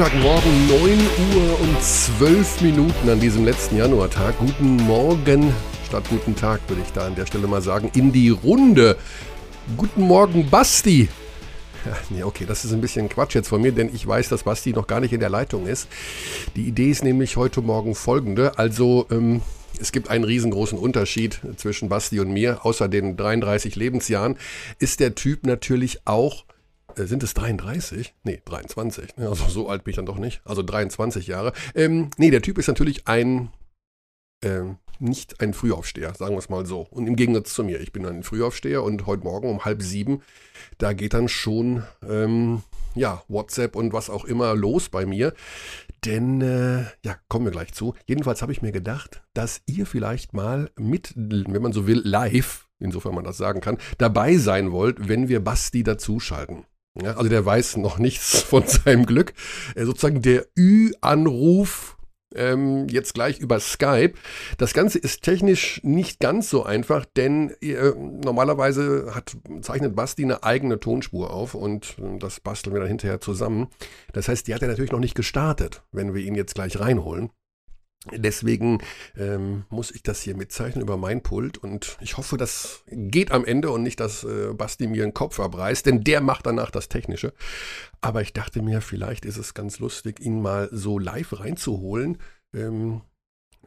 Montagmorgen 9 Uhr und 12 Minuten an diesem letzten Januartag. Guten Morgen statt guten Tag, würde ich da an der Stelle mal sagen, in die Runde. Guten Morgen, Basti. Ja, nee, okay, das ist ein bisschen Quatsch jetzt von mir, denn ich weiß, dass Basti noch gar nicht in der Leitung ist. Die Idee ist nämlich heute Morgen folgende. Also, ähm, es gibt einen riesengroßen Unterschied zwischen Basti und mir. Außer den 33 Lebensjahren ist der Typ natürlich auch sind es 33? Nee, 23. Ne? Also so alt bin ich dann doch nicht. Also 23 Jahre. Ähm, nee, der Typ ist natürlich ein, ähm, nicht ein Frühaufsteher, sagen wir es mal so. Und im Gegensatz zu mir, ich bin ein Frühaufsteher und heute Morgen um halb sieben, da geht dann schon, ähm, ja, WhatsApp und was auch immer los bei mir. Denn, äh, ja, kommen wir gleich zu. Jedenfalls habe ich mir gedacht, dass ihr vielleicht mal mit, wenn man so will, live, insofern man das sagen kann, dabei sein wollt, wenn wir Basti dazuschalten. Ja, also der weiß noch nichts von seinem Glück. Äh, sozusagen der Ü-Anruf ähm, jetzt gleich über Skype. Das Ganze ist technisch nicht ganz so einfach, denn äh, normalerweise hat, zeichnet Basti eine eigene Tonspur auf und äh, das basteln wir dann hinterher zusammen. Das heißt, die hat er natürlich noch nicht gestartet, wenn wir ihn jetzt gleich reinholen. Deswegen ähm, muss ich das hier mitzeichnen über mein Pult und ich hoffe, das geht am Ende und nicht, dass äh, Basti mir den Kopf abreißt, denn der macht danach das Technische. Aber ich dachte mir, vielleicht ist es ganz lustig, ihn mal so live reinzuholen. Ähm,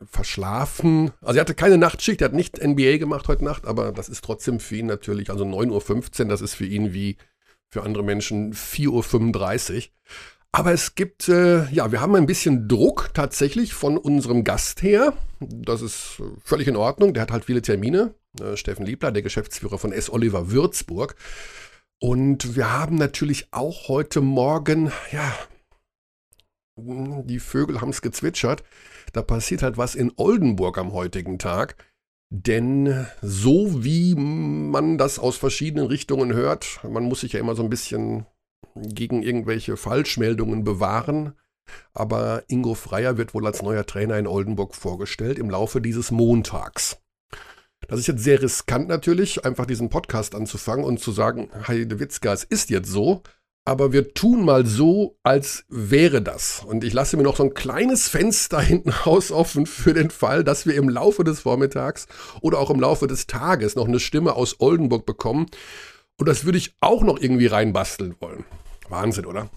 verschlafen. Also er hatte keine Nachtschicht, er hat nicht NBA gemacht heute Nacht, aber das ist trotzdem für ihn natürlich, also 9.15 Uhr, das ist für ihn wie für andere Menschen 4.35 Uhr. Aber es gibt, äh, ja, wir haben ein bisschen Druck tatsächlich von unserem Gast her. Das ist völlig in Ordnung. Der hat halt viele Termine. Äh, Steffen Liebler, der Geschäftsführer von S. Oliver Würzburg. Und wir haben natürlich auch heute Morgen, ja, die Vögel haben es gezwitschert. Da passiert halt was in Oldenburg am heutigen Tag. Denn so wie man das aus verschiedenen Richtungen hört, man muss sich ja immer so ein bisschen gegen irgendwelche Falschmeldungen bewahren. Aber Ingo Freier wird wohl als neuer Trainer in Oldenburg vorgestellt im Laufe dieses Montags. Das ist jetzt sehr riskant natürlich, einfach diesen Podcast anzufangen und zu sagen, Heide Witzka, es ist jetzt so, aber wir tun mal so, als wäre das. Und ich lasse mir noch so ein kleines Fenster hinten raus offen für den Fall, dass wir im Laufe des Vormittags oder auch im Laufe des Tages noch eine Stimme aus Oldenburg bekommen. Und das würde ich auch noch irgendwie reinbasteln wollen. Wahnsinn, oder?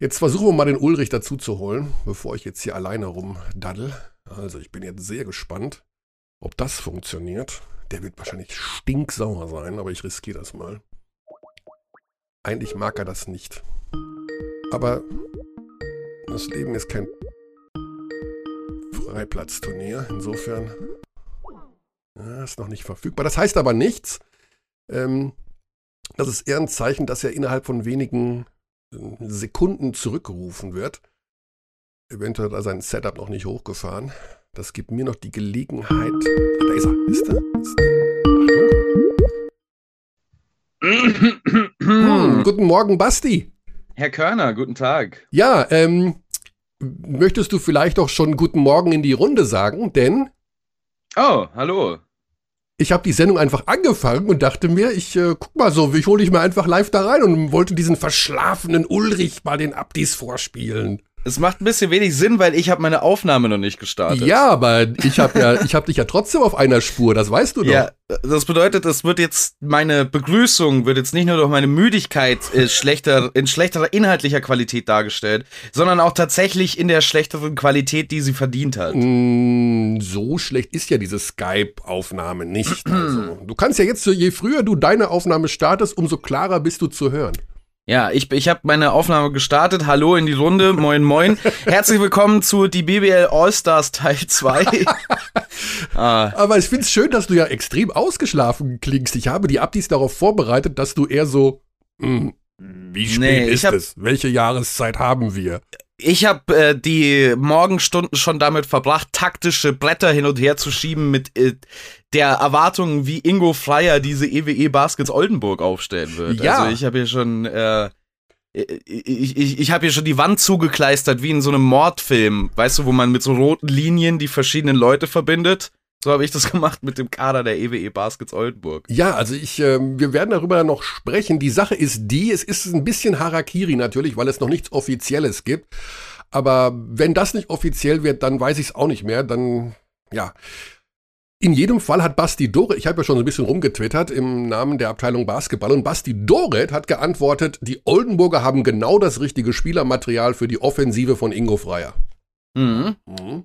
Jetzt versuchen wir mal den Ulrich dazu zu holen, bevor ich jetzt hier alleine rumdaddel. Also ich bin jetzt sehr gespannt, ob das funktioniert. Der wird wahrscheinlich stinksauer sein, aber ich riskiere das mal. Eigentlich mag er das nicht. Aber das Leben ist kein Freiplatzturnier. Insofern ja, ist noch nicht verfügbar. Das heißt aber nichts. Ähm, das ist eher ein Zeichen, dass er innerhalb von wenigen äh, Sekunden zurückgerufen wird. Eventuell hat er sein Setup noch nicht hochgefahren. Das gibt mir noch die Gelegenheit. Ach, da ist er. Ist er? Ist er? hm, guten Morgen, Basti. Herr Körner, guten Tag. Ja, ähm, möchtest du vielleicht auch schon guten Morgen in die Runde sagen, denn. Oh, hallo ich habe die Sendung einfach angefangen und dachte mir, ich äh, guck mal so, ich hole dich mal einfach live da rein und wollte diesen verschlafenen Ulrich mal den Abdis vorspielen. Es macht ein bisschen wenig Sinn, weil ich habe meine Aufnahme noch nicht gestartet. Ja, aber ich habe ja, ich habe dich ja trotzdem auf einer Spur, das weißt du doch. Ja, das bedeutet, es wird jetzt meine Begrüßung wird jetzt nicht nur durch meine Müdigkeit äh, schlechter in schlechterer inhaltlicher Qualität dargestellt, sondern auch tatsächlich in der schlechteren Qualität, die sie verdient hat. Mm, so schlecht ist ja diese Skype-Aufnahme nicht. Also, du kannst ja jetzt, je früher du deine Aufnahme startest, umso klarer bist du zu hören. Ja, ich, ich habe meine Aufnahme gestartet. Hallo in die Runde. Moin, moin. Herzlich willkommen zu die BBL All-Stars Teil 2. ah. Aber ich finde es schön, dass du ja extrem ausgeschlafen klingst. Ich habe die Abdis darauf vorbereitet, dass du eher so, mh, hm, wie spät nee, ist hab, es? Welche Jahreszeit haben wir? Ich habe äh, die Morgenstunden schon damit verbracht, taktische Blätter hin und her zu schieben mit äh, der Erwartung, wie Ingo Freier diese EWE Baskets Oldenburg aufstellen wird. Ja. Also ich habe hier schon äh, ich, ich, ich habe hier schon die Wand zugekleistert, wie in so einem Mordfilm, weißt du, wo man mit so roten Linien die verschiedenen Leute verbindet. So habe ich das gemacht mit dem Kader der EWE Baskets Oldenburg. Ja, also ich, äh, wir werden darüber noch sprechen. Die Sache ist die, es ist ein bisschen Harakiri natürlich, weil es noch nichts Offizielles gibt. Aber wenn das nicht offiziell wird, dann weiß ich es auch nicht mehr. Dann, ja. In jedem Fall hat Basti Doret, ich habe ja schon so ein bisschen rumgetwittert im Namen der Abteilung Basketball, und Basti Doret hat geantwortet, die Oldenburger haben genau das richtige Spielermaterial für die Offensive von Ingo Freier. Mhm. Mhm.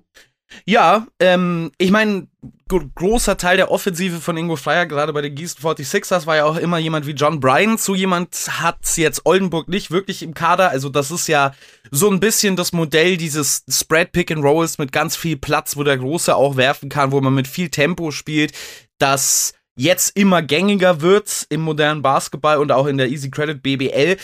Ja, ähm, ich meine, großer Teil der Offensive von Ingo Freier, gerade bei den Gießen 46ers, war ja auch immer jemand wie John Bryan. So jemand hat jetzt Oldenburg nicht wirklich im Kader. Also das ist ja so ein bisschen das Modell dieses Spread Pick and Rolls mit ganz viel Platz, wo der Große auch werfen kann, wo man mit viel Tempo spielt, das jetzt immer gängiger wird im modernen Basketball und auch in der Easy Credit BBL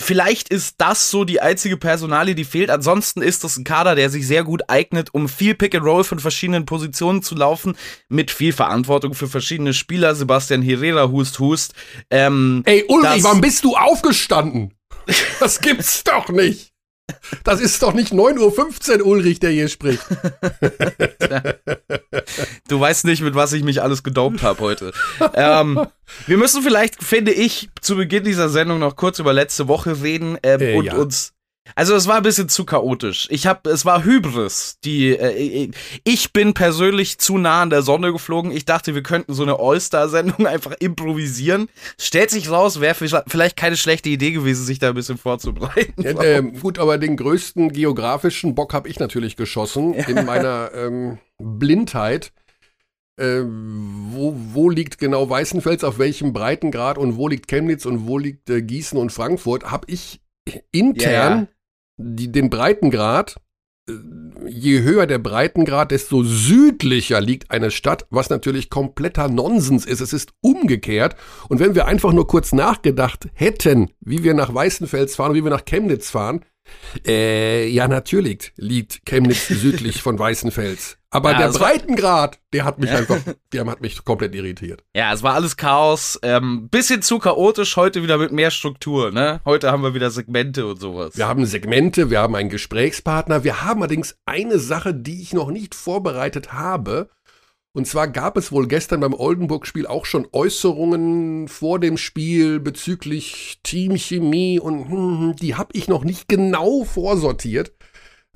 vielleicht ist das so die einzige Personalie, die fehlt. Ansonsten ist das ein Kader, der sich sehr gut eignet, um viel Pick and Roll von verschiedenen Positionen zu laufen, mit viel Verantwortung für verschiedene Spieler. Sebastian Herrera, Hust, Hust. Ähm, Ey, Ulrich, wann bist du aufgestanden? Das gibt's doch nicht. Das ist doch nicht 9.15 Uhr, Ulrich, der hier spricht. du weißt nicht, mit was ich mich alles gedopt habe heute. ähm, wir müssen vielleicht, finde ich, zu Beginn dieser Sendung noch kurz über letzte Woche reden ähm, äh, und ja. uns also es war ein bisschen zu chaotisch. Ich habe, es war Hybris. Die, äh, ich bin persönlich zu nah an der Sonne geflogen. Ich dachte, wir könnten so eine All-Star-Sendung einfach improvisieren. Stellt sich raus, wäre vielleicht keine schlechte Idee gewesen, sich da ein bisschen vorzubereiten. Ja, äh, gut, aber den größten geografischen Bock habe ich natürlich geschossen ja. in meiner ähm, Blindheit. Äh, wo, wo liegt genau Weißenfels, auf welchem Breitengrad und wo liegt Chemnitz und wo liegt äh, Gießen und Frankfurt, habe ich intern ja, die, den Breitengrad, äh, je höher der Breitengrad, desto südlicher liegt eine Stadt, was natürlich kompletter Nonsens ist. Es ist umgekehrt. Und wenn wir einfach nur kurz nachgedacht hätten, wie wir nach Weißenfels fahren wie wir nach Chemnitz fahren, äh, ja, natürlich liegt Chemnitz südlich von Weißenfels. Aber ja, der Breitengrad, der hat mich einfach, der hat mich komplett irritiert. Ja, es war alles Chaos. Ähm, bisschen zu chaotisch, heute wieder mit mehr Struktur, ne? Heute haben wir wieder Segmente und sowas. Wir haben Segmente, wir haben einen Gesprächspartner, wir haben allerdings eine Sache, die ich noch nicht vorbereitet habe. Und zwar gab es wohl gestern beim Oldenburg-Spiel auch schon Äußerungen vor dem Spiel bezüglich Teamchemie und hm, hm die habe ich noch nicht genau vorsortiert.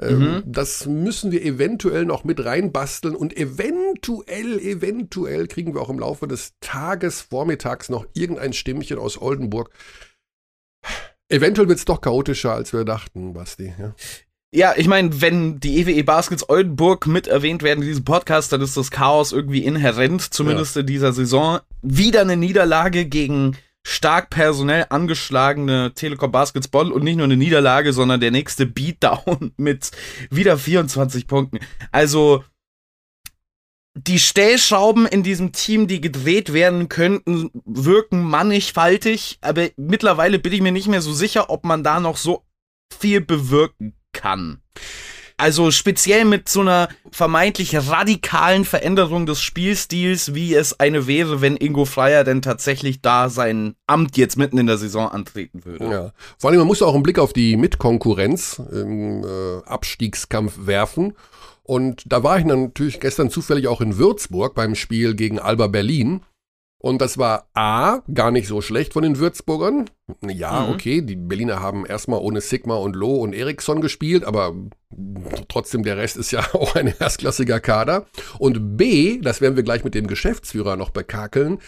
Ähm, mhm. Das müssen wir eventuell noch mit reinbasteln und eventuell, eventuell kriegen wir auch im Laufe des Tages, vormittags noch irgendein Stimmchen aus Oldenburg. Eventuell wird es doch chaotischer, als wir dachten, Basti. Ja. Ja, ich meine, wenn die EWE e Baskets Oldenburg mit erwähnt werden in diesem Podcast, dann ist das Chaos irgendwie inhärent, zumindest ja. in dieser Saison. Wieder eine Niederlage gegen stark personell angeschlagene Telekom Baskets Bonn und nicht nur eine Niederlage, sondern der nächste Beatdown mit wieder 24 Punkten. Also die Stellschrauben in diesem Team, die gedreht werden könnten, wirken mannigfaltig, aber mittlerweile bin ich mir nicht mehr so sicher, ob man da noch so viel bewirken kann. Also speziell mit so einer vermeintlich radikalen Veränderung des Spielstils, wie es eine wäre, wenn Ingo Freier denn tatsächlich da sein Amt jetzt mitten in der Saison antreten würde. Ja. Vor allem, man muss auch einen Blick auf die Mitkonkurrenz im äh, Abstiegskampf werfen. Und da war ich natürlich gestern zufällig auch in Würzburg beim Spiel gegen Alba Berlin. Und das war A, gar nicht so schlecht von den Würzburgern. Ja, mhm. okay, die Berliner haben erstmal ohne Sigma und Loh und Eriksson gespielt, aber trotzdem der Rest ist ja auch ein erstklassiger Kader. Und B, das werden wir gleich mit dem Geschäftsführer noch bekakeln,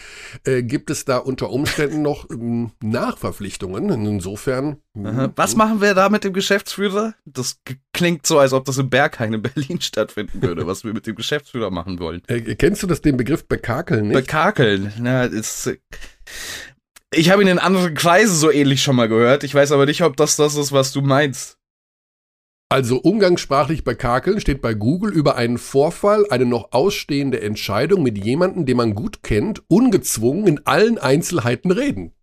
äh, gibt es da unter Umständen noch ähm, Nachverpflichtungen. Insofern. Aha. Was machen wir da mit dem Geschäftsführer? Das klingt so, als ob das im Berghain in Berlin stattfinden würde, was wir mit dem Geschäftsführer machen wollen. Äh, kennst du das den Begriff bekakeln nicht? Bekakeln, na, ist ich habe ihn in anderen Kreisen so ähnlich schon mal gehört. Ich weiß aber nicht, ob das das ist, was du meinst. Also umgangssprachlich bekakeln steht bei Google über einen Vorfall, eine noch ausstehende Entscheidung mit jemandem, den man gut kennt, ungezwungen in allen Einzelheiten reden.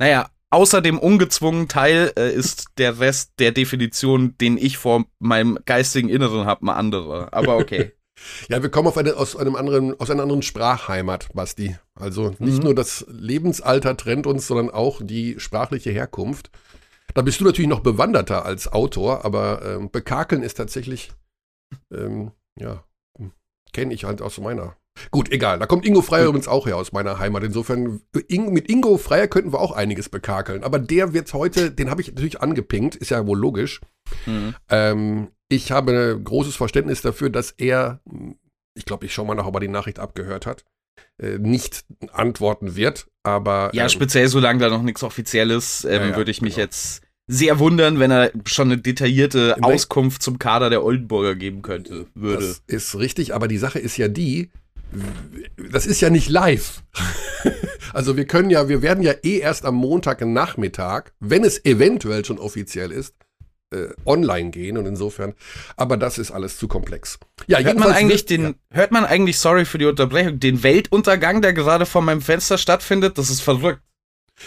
Naja, außer dem ungezwungenen Teil äh, ist der Rest der Definition, den ich vor meinem geistigen Inneren habe, mal andere. Aber okay. Ja, wir kommen auf eine, aus, einem anderen, aus einer anderen Sprachheimat, Basti. Also nicht mhm. nur das Lebensalter trennt uns, sondern auch die sprachliche Herkunft. Da bist du natürlich noch bewanderter als Autor, aber ähm, Bekakeln ist tatsächlich, ähm, ja, kenne ich halt aus meiner Gut, egal. Da kommt Ingo Freier übrigens auch her aus meiner Heimat. Insofern, mit Ingo Freier könnten wir auch einiges bekakeln. Aber der wird heute, den habe ich natürlich angepinkt, ist ja wohl logisch. Mhm. Ähm, ich habe großes Verständnis dafür, dass er, ich glaube, ich schaue mal nach, ob er die Nachricht abgehört hat, äh, nicht antworten wird. Aber. Ja, ähm, speziell solange da noch nichts Offizielles, ähm, ja, würde ich mich genau. jetzt sehr wundern, wenn er schon eine detaillierte Auskunft zum Kader der Oldenburger geben könnte, würde. Das ist richtig, aber die Sache ist ja die, das ist ja nicht live. also wir können ja, wir werden ja eh erst am Montagnachmittag, wenn es eventuell schon offiziell ist, äh, online gehen und insofern, aber das ist alles zu komplex. Ja, hört man eigentlich den, ja. hört man eigentlich, sorry für die Unterbrechung, den Weltuntergang, der gerade vor meinem Fenster stattfindet? Das ist verrückt.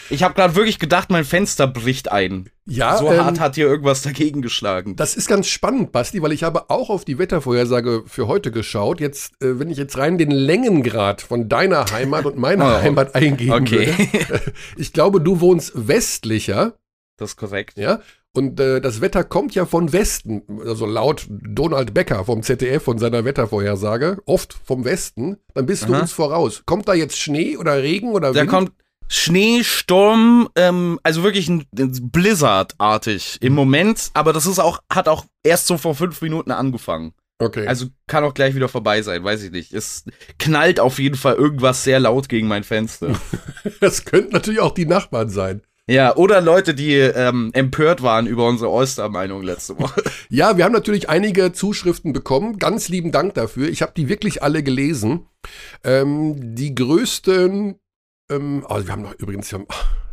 Ich habe gerade wirklich gedacht, mein Fenster bricht ein. Ja, so ähm, hart hat hier irgendwas dagegen geschlagen. Das ist ganz spannend, Basti, weil ich habe auch auf die Wettervorhersage für heute geschaut. Jetzt, äh, wenn ich jetzt rein den Längengrad von deiner Heimat und meiner oh, Heimat eingeben okay. würde. ich glaube, du wohnst westlicher. Das ist korrekt. Ja. Und äh, das Wetter kommt ja von Westen, also laut Donald Becker vom ZDF von seiner Wettervorhersage, oft vom Westen. Dann bist Aha. du uns voraus. Kommt da jetzt Schnee oder Regen oder Wind? Da kommt Schnee, Sturm, ähm, also wirklich ein, ein Blizzard-artig im Moment, aber das ist auch, hat auch erst so vor fünf Minuten angefangen. Okay. Also kann auch gleich wieder vorbei sein, weiß ich nicht. Es knallt auf jeden Fall irgendwas sehr laut gegen mein Fenster. das könnten natürlich auch die Nachbarn sein. Ja, oder Leute, die ähm, empört waren über unsere Oyster-Meinung letzte Woche. ja, wir haben natürlich einige Zuschriften bekommen. Ganz lieben Dank dafür. Ich habe die wirklich alle gelesen. Ähm, die größten ähm, also wir haben noch übrigens, haben,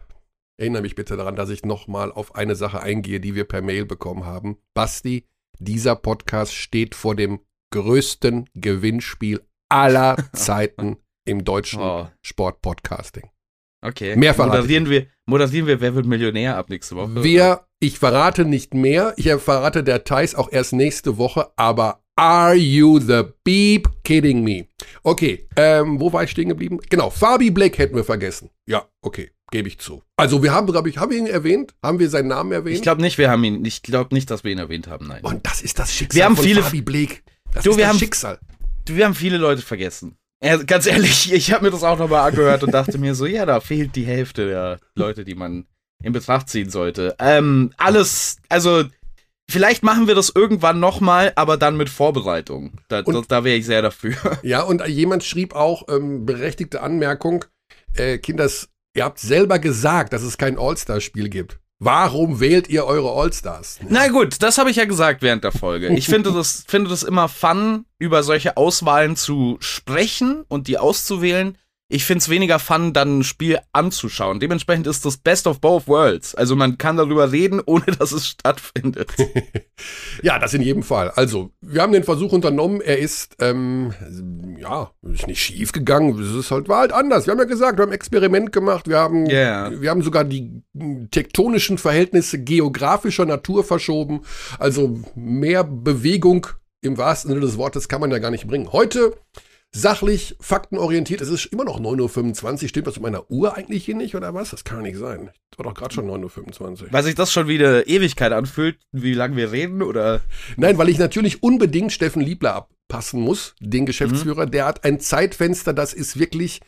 erinnere mich bitte daran, dass ich nochmal auf eine Sache eingehe, die wir per Mail bekommen haben. Basti, dieser Podcast steht vor dem größten Gewinnspiel aller Zeiten im deutschen oh. Sportpodcasting. Okay. Mehr moderieren wir, moderieren wir Wer wird Millionär ab nächste Woche? Wir, ich verrate nicht mehr. Ich verrate der Thais auch erst nächste Woche, aber Are you the beep kidding me? Okay, ähm, wo war ich stehen geblieben? Genau, Fabi Black hätten wir vergessen. Ja, okay, gebe ich zu. Also wir haben, glaube ich, haben wir ihn erwähnt? Haben wir seinen Namen erwähnt? Ich glaube nicht, wir haben ihn, ich glaube nicht, dass wir ihn erwähnt haben, nein. Und das ist das Schicksal wir haben von viele, Fabi Blake. Das du, ist wir das haben, Schicksal. Du, wir haben viele Leute vergessen. Ja, ganz ehrlich, ich habe mir das auch nochmal angehört und dachte mir so, ja, da fehlt die Hälfte der Leute, die man in Betracht ziehen sollte. Ähm, alles, also Vielleicht machen wir das irgendwann nochmal, aber dann mit Vorbereitung. Da, da wäre ich sehr dafür. Ja, und jemand schrieb auch, ähm, berechtigte Anmerkung, äh, Kinders, ihr habt selber gesagt, dass es kein All-Star-Spiel gibt. Warum wählt ihr eure All-Stars? Na gut, das habe ich ja gesagt während der Folge. Ich finde das, finde das immer fun, über solche Auswahlen zu sprechen und die auszuwählen ich finde es weniger fun, dann ein Spiel anzuschauen. Dementsprechend ist das Best of both worlds. Also man kann darüber reden, ohne dass es stattfindet. ja, das in jedem Fall. Also, wir haben den Versuch unternommen. Er ist, ähm, ja, ist nicht schief gegangen. Es ist halt, war halt anders. Wir haben ja gesagt, wir haben ein Experiment gemacht. Wir haben, yeah. wir haben sogar die tektonischen Verhältnisse geografischer Natur verschoben. Also mehr Bewegung im wahrsten Sinne des Wortes kann man ja gar nicht bringen. Heute sachlich, faktenorientiert. Es ist immer noch 9.25 Uhr. Stimmt das mit meiner Uhr eigentlich hier nicht oder was? Das kann nicht sein. Das war doch gerade schon 9.25 Uhr. Weil sich das schon wie eine Ewigkeit anfühlt, wie lange wir reden oder? Nein, weil ich natürlich unbedingt Steffen Liebler abpassen muss, den Geschäftsführer. Mhm. Der hat ein Zeitfenster, das ist wirklich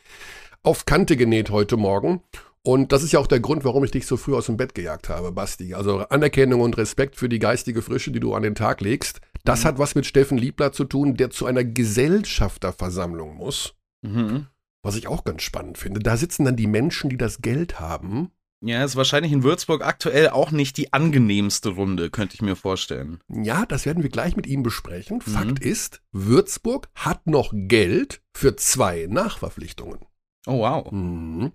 auf Kante genäht heute Morgen. Und das ist ja auch der Grund, warum ich dich so früh aus dem Bett gejagt habe, Basti. Also Anerkennung und Respekt für die geistige Frische, die du an den Tag legst. Das mhm. hat was mit Steffen Liebler zu tun, der zu einer Gesellschafterversammlung muss. Mhm. Was ich auch ganz spannend finde. Da sitzen dann die Menschen, die das Geld haben. Ja, ist wahrscheinlich in Würzburg aktuell auch nicht die angenehmste Runde, könnte ich mir vorstellen. Ja, das werden wir gleich mit ihm besprechen. Mhm. Fakt ist, Würzburg hat noch Geld für zwei Nachverpflichtungen. Oh, wow. Mhm.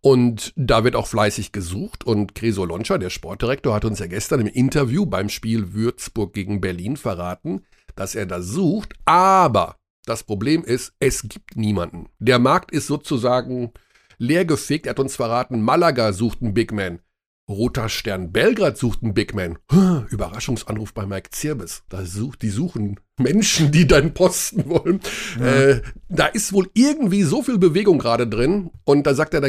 Und da wird auch fleißig gesucht. Und Creso Loncha, der Sportdirektor, hat uns ja gestern im Interview beim Spiel Würzburg gegen Berlin verraten, dass er da sucht. Aber das Problem ist, es gibt niemanden. Der Markt ist sozusagen leergefegt. Er hat uns verraten, Malaga sucht einen Big Man. Roter Stern Belgrad sucht einen Big Man. Überraschungsanruf bei Mike Zirbis. Da sucht, die suchen Menschen, die deinen Posten wollen. Ja. Äh, da ist wohl irgendwie so viel Bewegung gerade drin. Und da sagt er, da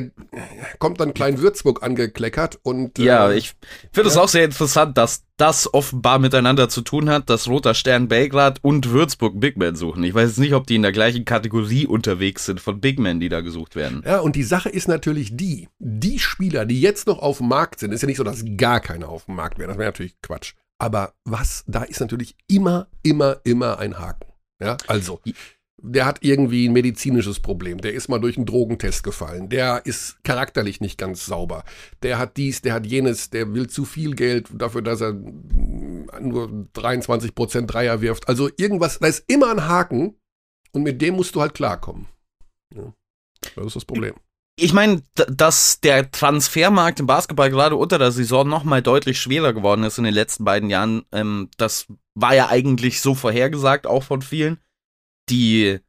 kommt dann Klein Würzburg angekleckert. Und, ja, äh, ich finde es ja. auch sehr interessant, dass das offenbar miteinander zu tun hat, dass Roter Stern Belgrad und Würzburg Big Men suchen. Ich weiß jetzt nicht, ob die in der gleichen Kategorie unterwegs sind von Big Men, die da gesucht werden. Ja, und die Sache ist natürlich die, die Spieler, die jetzt noch auf dem Markt sind, ist ja nicht so, dass gar keine auf dem Markt wären. Das wäre natürlich Quatsch. Aber was, da ist natürlich immer, immer, immer ein Haken. Ja, also, der hat irgendwie ein medizinisches Problem, der ist mal durch einen Drogentest gefallen, der ist charakterlich nicht ganz sauber, der hat dies, der hat jenes, der will zu viel Geld dafür, dass er nur 23% Dreier wirft. Also irgendwas, da ist immer ein Haken und mit dem musst du halt klarkommen. Ja, das ist das Problem ich meine, dass der Transfermarkt im Basketball gerade unter der Saison nochmal deutlich schwerer geworden ist in den letzten beiden Jahren, ähm, das war ja eigentlich so vorhergesagt, auch von vielen. Die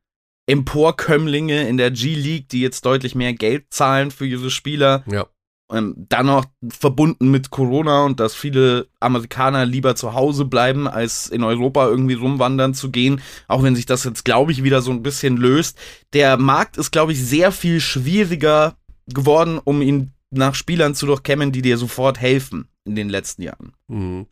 Emporkömmlinge in der G-League, die jetzt deutlich mehr Geld zahlen für ihre Spieler, ja. Ähm, dann noch verbunden mit Corona und dass viele Amerikaner lieber zu Hause bleiben, als in Europa irgendwie rumwandern zu gehen, auch wenn sich das jetzt, glaube ich, wieder so ein bisschen löst. Der Markt ist, glaube ich, sehr viel schwieriger geworden, um ihn nach Spielern zu durchkämmen, die dir sofort helfen in den letzten Jahren. Mhm.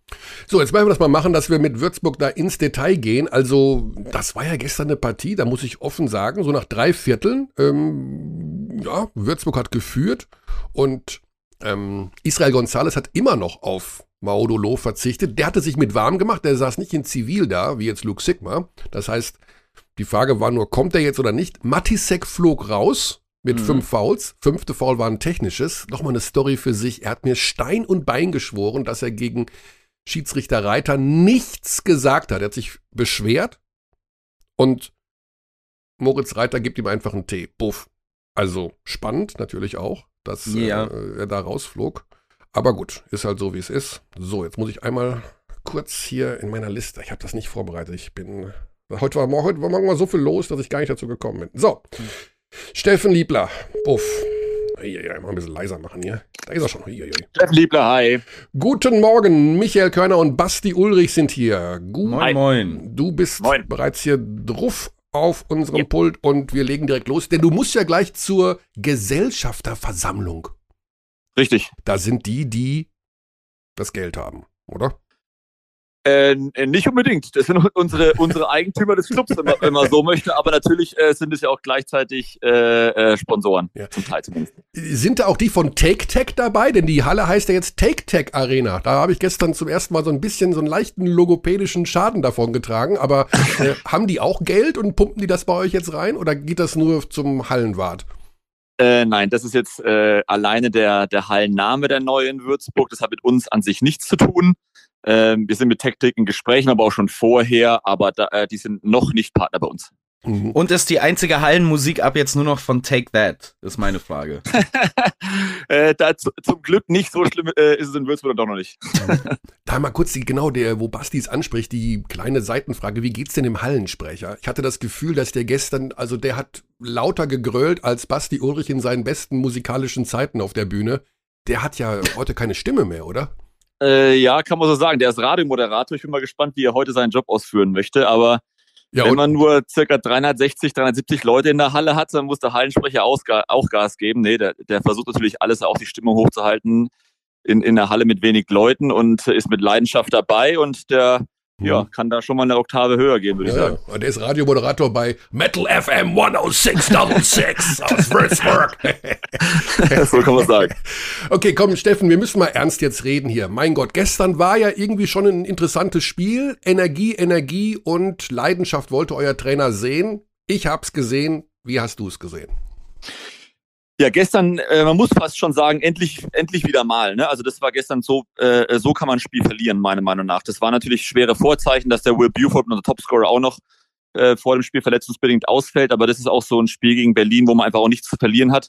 So, jetzt wollen wir das mal machen, dass wir mit Würzburg da ins Detail gehen. Also, das war ja gestern eine Partie, da muss ich offen sagen, so nach drei Vierteln, ähm, ja, Würzburg hat geführt und ähm, Israel González hat immer noch auf Maudolo verzichtet. Der hatte sich mit warm gemacht, der saß nicht in Zivil da, wie jetzt Luke Sigma. Das heißt, die Frage war nur, kommt er jetzt oder nicht? Matisek flog raus mit mhm. fünf Fouls. Fünfte Foul war ein technisches. Nochmal eine Story für sich. Er hat mir Stein und Bein geschworen, dass er gegen Schiedsrichter Reiter nichts gesagt hat. Er hat sich beschwert und Moritz Reiter gibt ihm einfach einen Tee. Buff. Also spannend natürlich auch dass ja. äh, er da rausflog. Aber gut, ist halt so, wie es ist. So, jetzt muss ich einmal kurz hier in meiner Liste. Ich habe das nicht vorbereitet. Ich bin. Heute war, heute war mal so viel los, dass ich gar nicht dazu gekommen bin. So. Hm. Steffen Liebler. Buff. Ja, mal ein bisschen leiser machen hier. Da ist er schon. Steffen Liebler, hi. Guten Morgen. Michael Körner und Basti Ulrich sind hier. Gut. Moin, moin. Du bist moin. bereits hier drauf auf unserem ja. Pult und wir legen direkt los, denn du musst ja gleich zur Gesellschafterversammlung. Richtig. Da sind die, die das Geld haben, oder? Äh, äh, nicht unbedingt. Das sind unsere, unsere Eigentümer des Clubs, wenn man, wenn man so möchte. Aber natürlich äh, sind es ja auch gleichzeitig äh, äh, Sponsoren, ja. zum Teil zumindest. Sind da auch die von Take Tech dabei? Denn die Halle heißt ja jetzt Take Tech Arena. Da habe ich gestern zum ersten Mal so ein bisschen so einen leichten logopädischen Schaden davon getragen. Aber äh, haben die auch Geld und pumpen die das bei euch jetzt rein? Oder geht das nur zum Hallenwart? Äh, nein, das ist jetzt äh, alleine der, der Hallenname der neuen Würzburg. Das hat mit uns an sich nichts zu tun. Ähm, wir sind mit Tactic in Gesprächen, aber auch schon vorher, aber da, äh, die sind noch nicht Partner bei uns. Mhm. Und ist die einzige Hallenmusik ab jetzt nur noch von Take That, ist meine Frage. äh, da, zum Glück nicht so schlimm äh, ist es in Würzburg doch noch nicht. da mal kurz die, genau, der, wo Basti es anspricht, die kleine Seitenfrage, wie geht's denn dem Hallensprecher? Ich hatte das Gefühl, dass der gestern, also der hat lauter gegrölt als Basti Ulrich in seinen besten musikalischen Zeiten auf der Bühne. Der hat ja heute keine Stimme mehr, oder? Äh, ja, kann man so sagen. Der ist Radiomoderator. Ich bin mal gespannt, wie er heute seinen Job ausführen möchte. Aber ja, wenn man nur circa 360, 370 Leute in der Halle hat, dann muss der Hallensprecher auch Gas geben. Nee, der, der versucht natürlich alles, auch die Stimmung hochzuhalten in, in der Halle mit wenig Leuten und ist mit Leidenschaft dabei. Und der ja, kann da schon mal eine Oktave höher gehen, würde ja, ich sagen. Und der ist Radiomoderator bei Metal FM 10666 aus Würzburg. so kann man sagen. Okay, komm, Steffen, wir müssen mal ernst jetzt reden hier. Mein Gott, gestern war ja irgendwie schon ein interessantes Spiel. Energie, Energie und Leidenschaft wollte euer Trainer sehen. Ich hab's gesehen. Wie hast du es gesehen? Ja, gestern, äh, man muss fast schon sagen, endlich, endlich wieder mal. Ne? Also das war gestern so, äh, so kann man ein Spiel verlieren, meiner Meinung nach. Das war natürlich schwere Vorzeichen, dass der Will Buford, unser Topscorer, auch noch äh, vor dem Spiel verletzungsbedingt ausfällt. Aber das ist auch so ein Spiel gegen Berlin, wo man einfach auch nichts zu verlieren hat.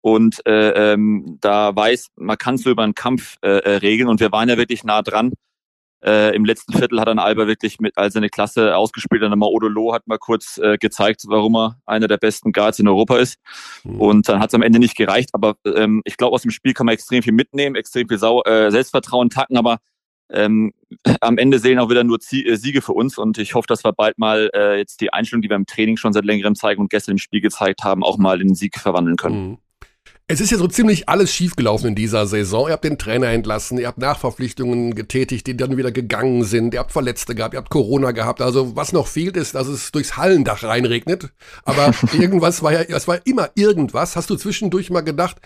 Und äh, ähm, da weiß, man kann es so über einen Kampf äh, äh, regeln. Und wir waren ja wirklich nah dran. Äh, Im letzten Viertel hat dann Alba wirklich mit all seine Klasse ausgespielt. Dann mal Odolo hat mal kurz äh, gezeigt, warum er einer der besten Guards in Europa ist. Mhm. Und dann hat es am Ende nicht gereicht. Aber ähm, ich glaube, aus dem Spiel kann man extrem viel mitnehmen, extrem viel Sau äh, Selbstvertrauen tacken. Aber ähm, am Ende sehen auch wieder nur äh, Siege für uns und ich hoffe, dass wir bald mal äh, jetzt die Einstellung, die wir im Training schon seit längerem zeigen und gestern im Spiel gezeigt haben, auch mal in Sieg verwandeln können. Mhm. Es ist ja so ziemlich alles schiefgelaufen in dieser Saison. Ihr habt den Trainer entlassen, ihr habt Nachverpflichtungen getätigt, die dann wieder gegangen sind, ihr habt Verletzte gehabt, ihr habt Corona gehabt. Also was noch fehlt, ist, dass es durchs Hallendach reinregnet. Aber irgendwas war ja, es war immer irgendwas. Hast du zwischendurch mal gedacht,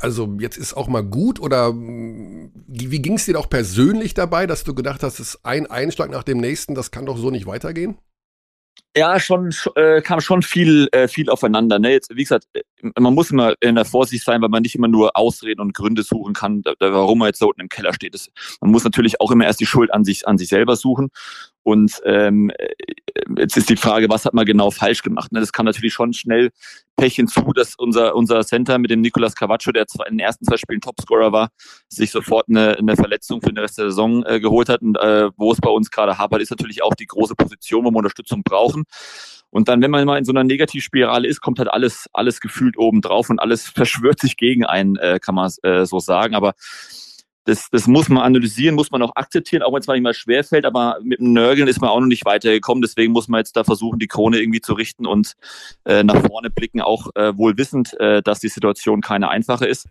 also jetzt ist auch mal gut oder wie, ging es dir auch persönlich dabei, dass du gedacht hast, es ist ein Einschlag nach dem nächsten, das kann doch so nicht weitergehen? Ja, schon äh, kam schon viel äh, viel aufeinander. Ne? Jetzt, wie gesagt, äh, man muss immer in der Vorsicht sein, weil man nicht immer nur Ausreden und Gründe suchen kann, da, warum man jetzt da unten im Keller steht. Das, man muss natürlich auch immer erst die Schuld an sich an sich selber suchen. Und ähm, äh, jetzt ist die Frage, was hat man genau falsch gemacht? Ne? Das kam natürlich schon schnell Pech hinzu, dass unser, unser Center mit dem Nicolas Cavaccio, der zwar in den ersten zwei Spielen Topscorer war, sich sofort eine, eine Verletzung für den Rest der Saison äh, geholt hat. Und äh, wo es bei uns gerade hapert, ist natürlich auch die große Position, wo wir Unterstützung brauchen. Und dann, wenn man mal in so einer Negativspirale ist, kommt halt alles, alles gefühlt oben drauf und alles verschwört sich gegen einen, äh, kann man äh, so sagen. Aber das, das muss man analysieren, muss man auch akzeptieren, auch wenn es manchmal schwerfällt, aber mit dem Nörgeln ist man auch noch nicht weitergekommen. Deswegen muss man jetzt da versuchen, die Krone irgendwie zu richten und äh, nach vorne blicken, auch äh, wohl wissend, äh, dass die Situation keine einfache ist.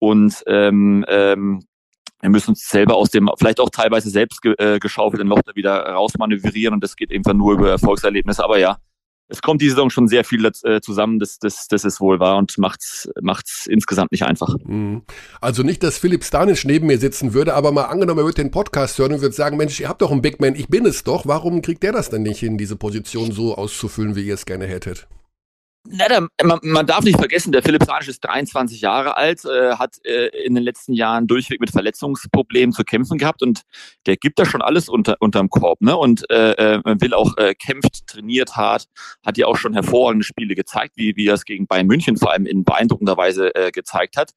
Und ähm, ähm, wir müssen uns selber aus dem, vielleicht auch teilweise selbst ge, äh, geschaufelten Loch da wieder rausmanövrieren und das geht einfach nur über Erfolgserlebnisse. Aber ja, es kommt die Saison schon sehr viel äh, zusammen, das, das, das ist wohl wahr und macht's, macht's insgesamt nicht einfach. Mhm. Also nicht, dass Philipp Stanisch neben mir sitzen würde, aber mal angenommen, er würde den Podcast hören und würde sagen, Mensch, ihr habt doch einen Big Man, ich bin es doch, warum kriegt der das denn nicht hin, diese Position so auszufüllen, wie ihr es gerne hättet? Na, da, man, man, darf nicht vergessen, der Philipp Sanisch ist 23 Jahre alt, äh, hat äh, in den letzten Jahren durchweg mit Verletzungsproblemen zu kämpfen gehabt und der gibt da schon alles unter unterm Korb, ne? Und äh, äh, will auch äh, kämpft, trainiert hart, hat ja auch schon hervorragende Spiele gezeigt, wie wie er es gegen Bayern München vor allem in beeindruckender Weise äh, gezeigt hat.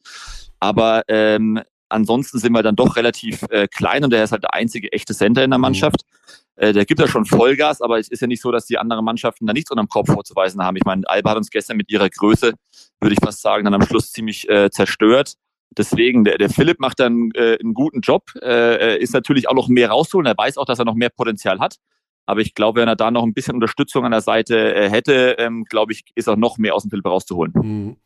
Aber ähm, ansonsten sind wir dann doch relativ äh, klein und er ist halt der einzige echte Center in der mhm. Mannschaft. Mhm. Äh, der gibt ja schon Vollgas, aber es ist ja nicht so, dass die anderen Mannschaften da nichts unterm Kopf vorzuweisen haben. Ich meine, Alba hat uns gestern mit ihrer Größe, würde ich fast sagen, dann am Schluss ziemlich äh, zerstört. Deswegen, der, der Philipp macht dann äh, einen guten Job, äh, ist natürlich auch noch mehr rausholen. Er weiß auch, dass er noch mehr Potenzial hat. Aber ich glaube, wenn er da noch ein bisschen Unterstützung an der Seite äh, hätte, ähm, glaube ich, ist auch noch mehr aus dem Philipp rauszuholen. Mhm.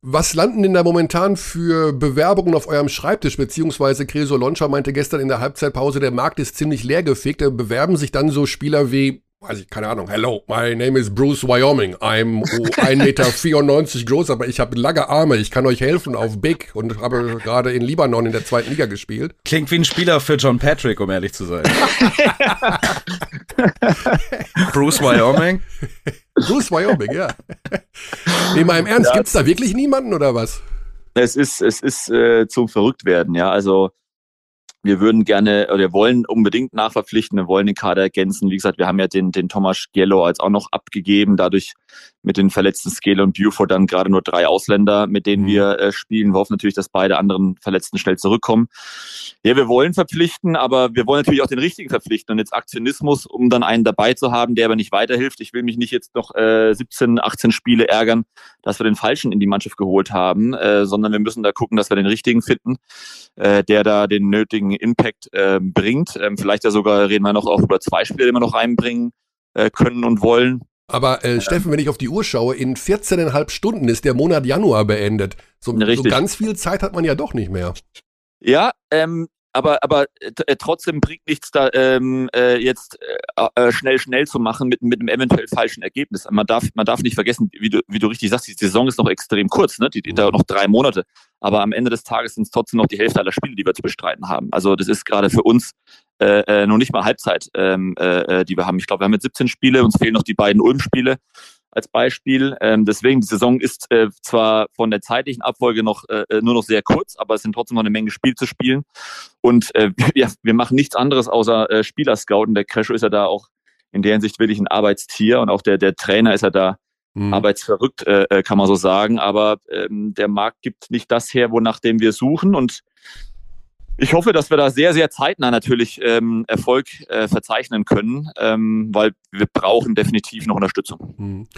Was landen denn da momentan für Bewerbungen auf eurem Schreibtisch? Beziehungsweise Creso Loncha meinte gestern in der Halbzeitpause, der Markt ist ziemlich leergefegt. Da bewerben sich dann so Spieler wie, weiß ich, keine Ahnung, hello, my name is Bruce Wyoming. I'm 1,94 Meter groß, aber ich habe lange Arme. Ich kann euch helfen auf Big und habe gerade in Libanon in der zweiten Liga gespielt. Klingt wie ein Spieler für John Patrick, um ehrlich zu sein. Bruce Wyoming? Bruce Wyoming, ja. Nee, mal im Ernst, ja. gibt's da wirklich niemanden oder was? Es ist, es ist äh, zum Verrücktwerden, ja. Also wir würden gerne oder wollen unbedingt nachverpflichten, wir wollen den Kader ergänzen. Wie gesagt, wir haben ja den, den Thomas Giello als auch noch abgegeben. Dadurch mit den verletzten Scale und Buford dann gerade nur drei Ausländer, mit denen mhm. wir äh, spielen. Wir hoffen natürlich, dass beide anderen Verletzten schnell zurückkommen. Ja, wir wollen verpflichten, aber wir wollen natürlich auch den richtigen verpflichten und jetzt Aktionismus, um dann einen dabei zu haben, der aber nicht weiterhilft. Ich will mich nicht jetzt noch äh, 17, 18 Spiele ärgern, dass wir den Falschen in die Mannschaft geholt haben, äh, sondern wir müssen da gucken, dass wir den richtigen finden, äh, der da den nötigen Impact äh, bringt. Ähm, vielleicht ja sogar reden wir noch auch über zwei Spiele, die wir noch reinbringen äh, können und wollen. Aber äh, Steffen, wenn ich auf die Uhr schaue, in 14,5 Stunden ist der Monat Januar beendet. So, so, ganz viel Zeit hat man ja doch nicht mehr. Ja, ähm, aber, aber äh, trotzdem bringt nichts da ähm, äh, jetzt äh, äh, schnell schnell zu machen mit, mit einem eventuell falschen Ergebnis. Man darf, man darf nicht vergessen, wie du, wie du richtig sagst, die Saison ist noch extrem kurz, ne? Die, die da noch drei Monate. Aber am Ende des Tages sind es trotzdem noch die Hälfte aller Spiele, die wir zu bestreiten haben. Also das ist gerade für uns äh, äh, noch nicht mal Halbzeit, ähm, äh, äh die wir haben. Ich glaube, wir haben jetzt 17 Spiele, uns fehlen noch die beiden Ulm-Spiele als Beispiel. Ähm, deswegen, die Saison ist äh, zwar von der zeitlichen Abfolge noch äh, äh nur noch sehr kurz, aber es sind trotzdem noch eine Menge Spiel zu spielen. Und äh, ja, wir machen nichts anderes außer äh, Spieler scouten. Der Cresho ist ja da auch in der Hinsicht wirklich ein Arbeitstier und auch der, der Trainer ist ja da mhm. arbeitsverrückt, äh, äh kann man so sagen. Aber ähm, der Markt gibt nicht das her, wonach dem wir suchen. Und ich hoffe, dass wir da sehr, sehr zeitnah natürlich ähm, Erfolg äh, verzeichnen können, ähm, weil wir brauchen definitiv noch Unterstützung. Hm.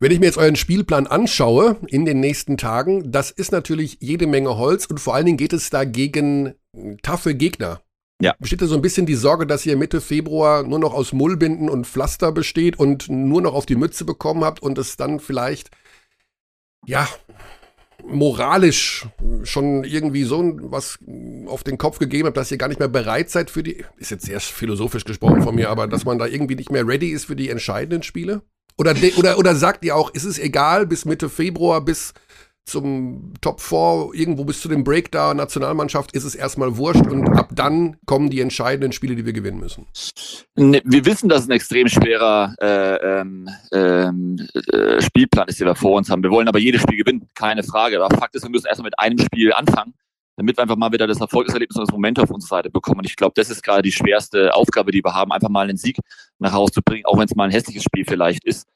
Wenn ich mir jetzt euren Spielplan anschaue in den nächsten Tagen, das ist natürlich jede Menge Holz und vor allen Dingen geht es da gegen taffe Gegner. Ja. Besteht da so ein bisschen die Sorge, dass ihr Mitte Februar nur noch aus Mullbinden und Pflaster besteht und nur noch auf die Mütze bekommen habt und es dann vielleicht, ja, moralisch schon irgendwie so was auf den Kopf gegeben habt, dass ihr gar nicht mehr bereit seid für die, ist jetzt sehr philosophisch gesprochen von mir, aber dass man da irgendwie nicht mehr ready ist für die entscheidenden Spiele? Oder, oder, oder sagt ihr auch, ist es egal, bis Mitte Februar, bis zum Top 4, irgendwo bis zu dem Break da, Nationalmannschaft, ist es erstmal wurscht und ab dann kommen die entscheidenden Spiele, die wir gewinnen müssen. Ne, wir wissen, dass es ein extrem schwerer äh, ähm, ähm, äh, Spielplan ist, den wir vor uns haben. Wir wollen aber jedes Spiel gewinnen, keine Frage. Aber Fakt ist, wir müssen erstmal mit einem Spiel anfangen, damit wir einfach mal wieder das Erfolgserlebnis und das Moment auf unserer Seite bekommen. Und ich glaube, das ist gerade die schwerste Aufgabe, die wir haben, einfach mal einen Sieg nach Hause zu bringen, auch wenn es mal ein hässliches Spiel vielleicht ist.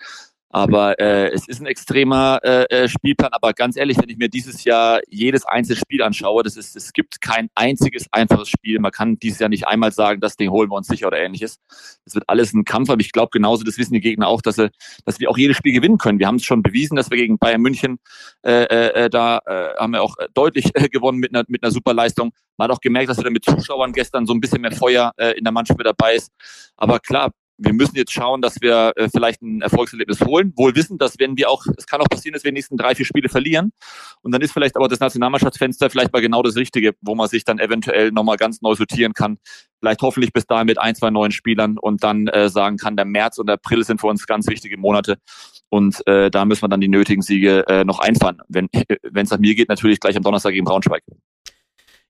Aber äh, es ist ein extremer äh, äh, Spielplan. Aber ganz ehrlich, wenn ich mir dieses Jahr jedes einzelne Spiel anschaue, das ist, es gibt kein einziges einfaches Spiel. Man kann dieses Jahr nicht einmal sagen, das Ding holen wir uns sicher oder ähnliches. Es wird alles ein Kampf. Aber ich glaube genauso, das wissen die Gegner auch, dass, sie, dass wir auch jedes Spiel gewinnen können. Wir haben es schon bewiesen, dass wir gegen Bayern München äh, äh, äh da äh, haben wir auch deutlich äh, gewonnen mit einer, mit einer super Leistung. Man hat auch gemerkt, dass wir da mit Zuschauern gestern so ein bisschen mehr Feuer äh, in der Mannschaft mit dabei ist. Aber klar, wir müssen jetzt schauen, dass wir äh, vielleicht ein Erfolgserlebnis holen. Wohl wissen, dass wenn wir auch, es kann auch passieren, dass wir die nächsten drei, vier Spiele verlieren. Und dann ist vielleicht aber das Nationalmannschaftsfenster vielleicht mal genau das Richtige, wo man sich dann eventuell nochmal ganz neu sortieren kann. Vielleicht hoffentlich bis dahin mit ein, zwei neuen Spielern und dann äh, sagen kann, der März und April sind für uns ganz wichtige Monate. Und äh, da müssen wir dann die nötigen Siege äh, noch einfahren. Wenn es nach mir geht, natürlich gleich am Donnerstag gegen Braunschweig.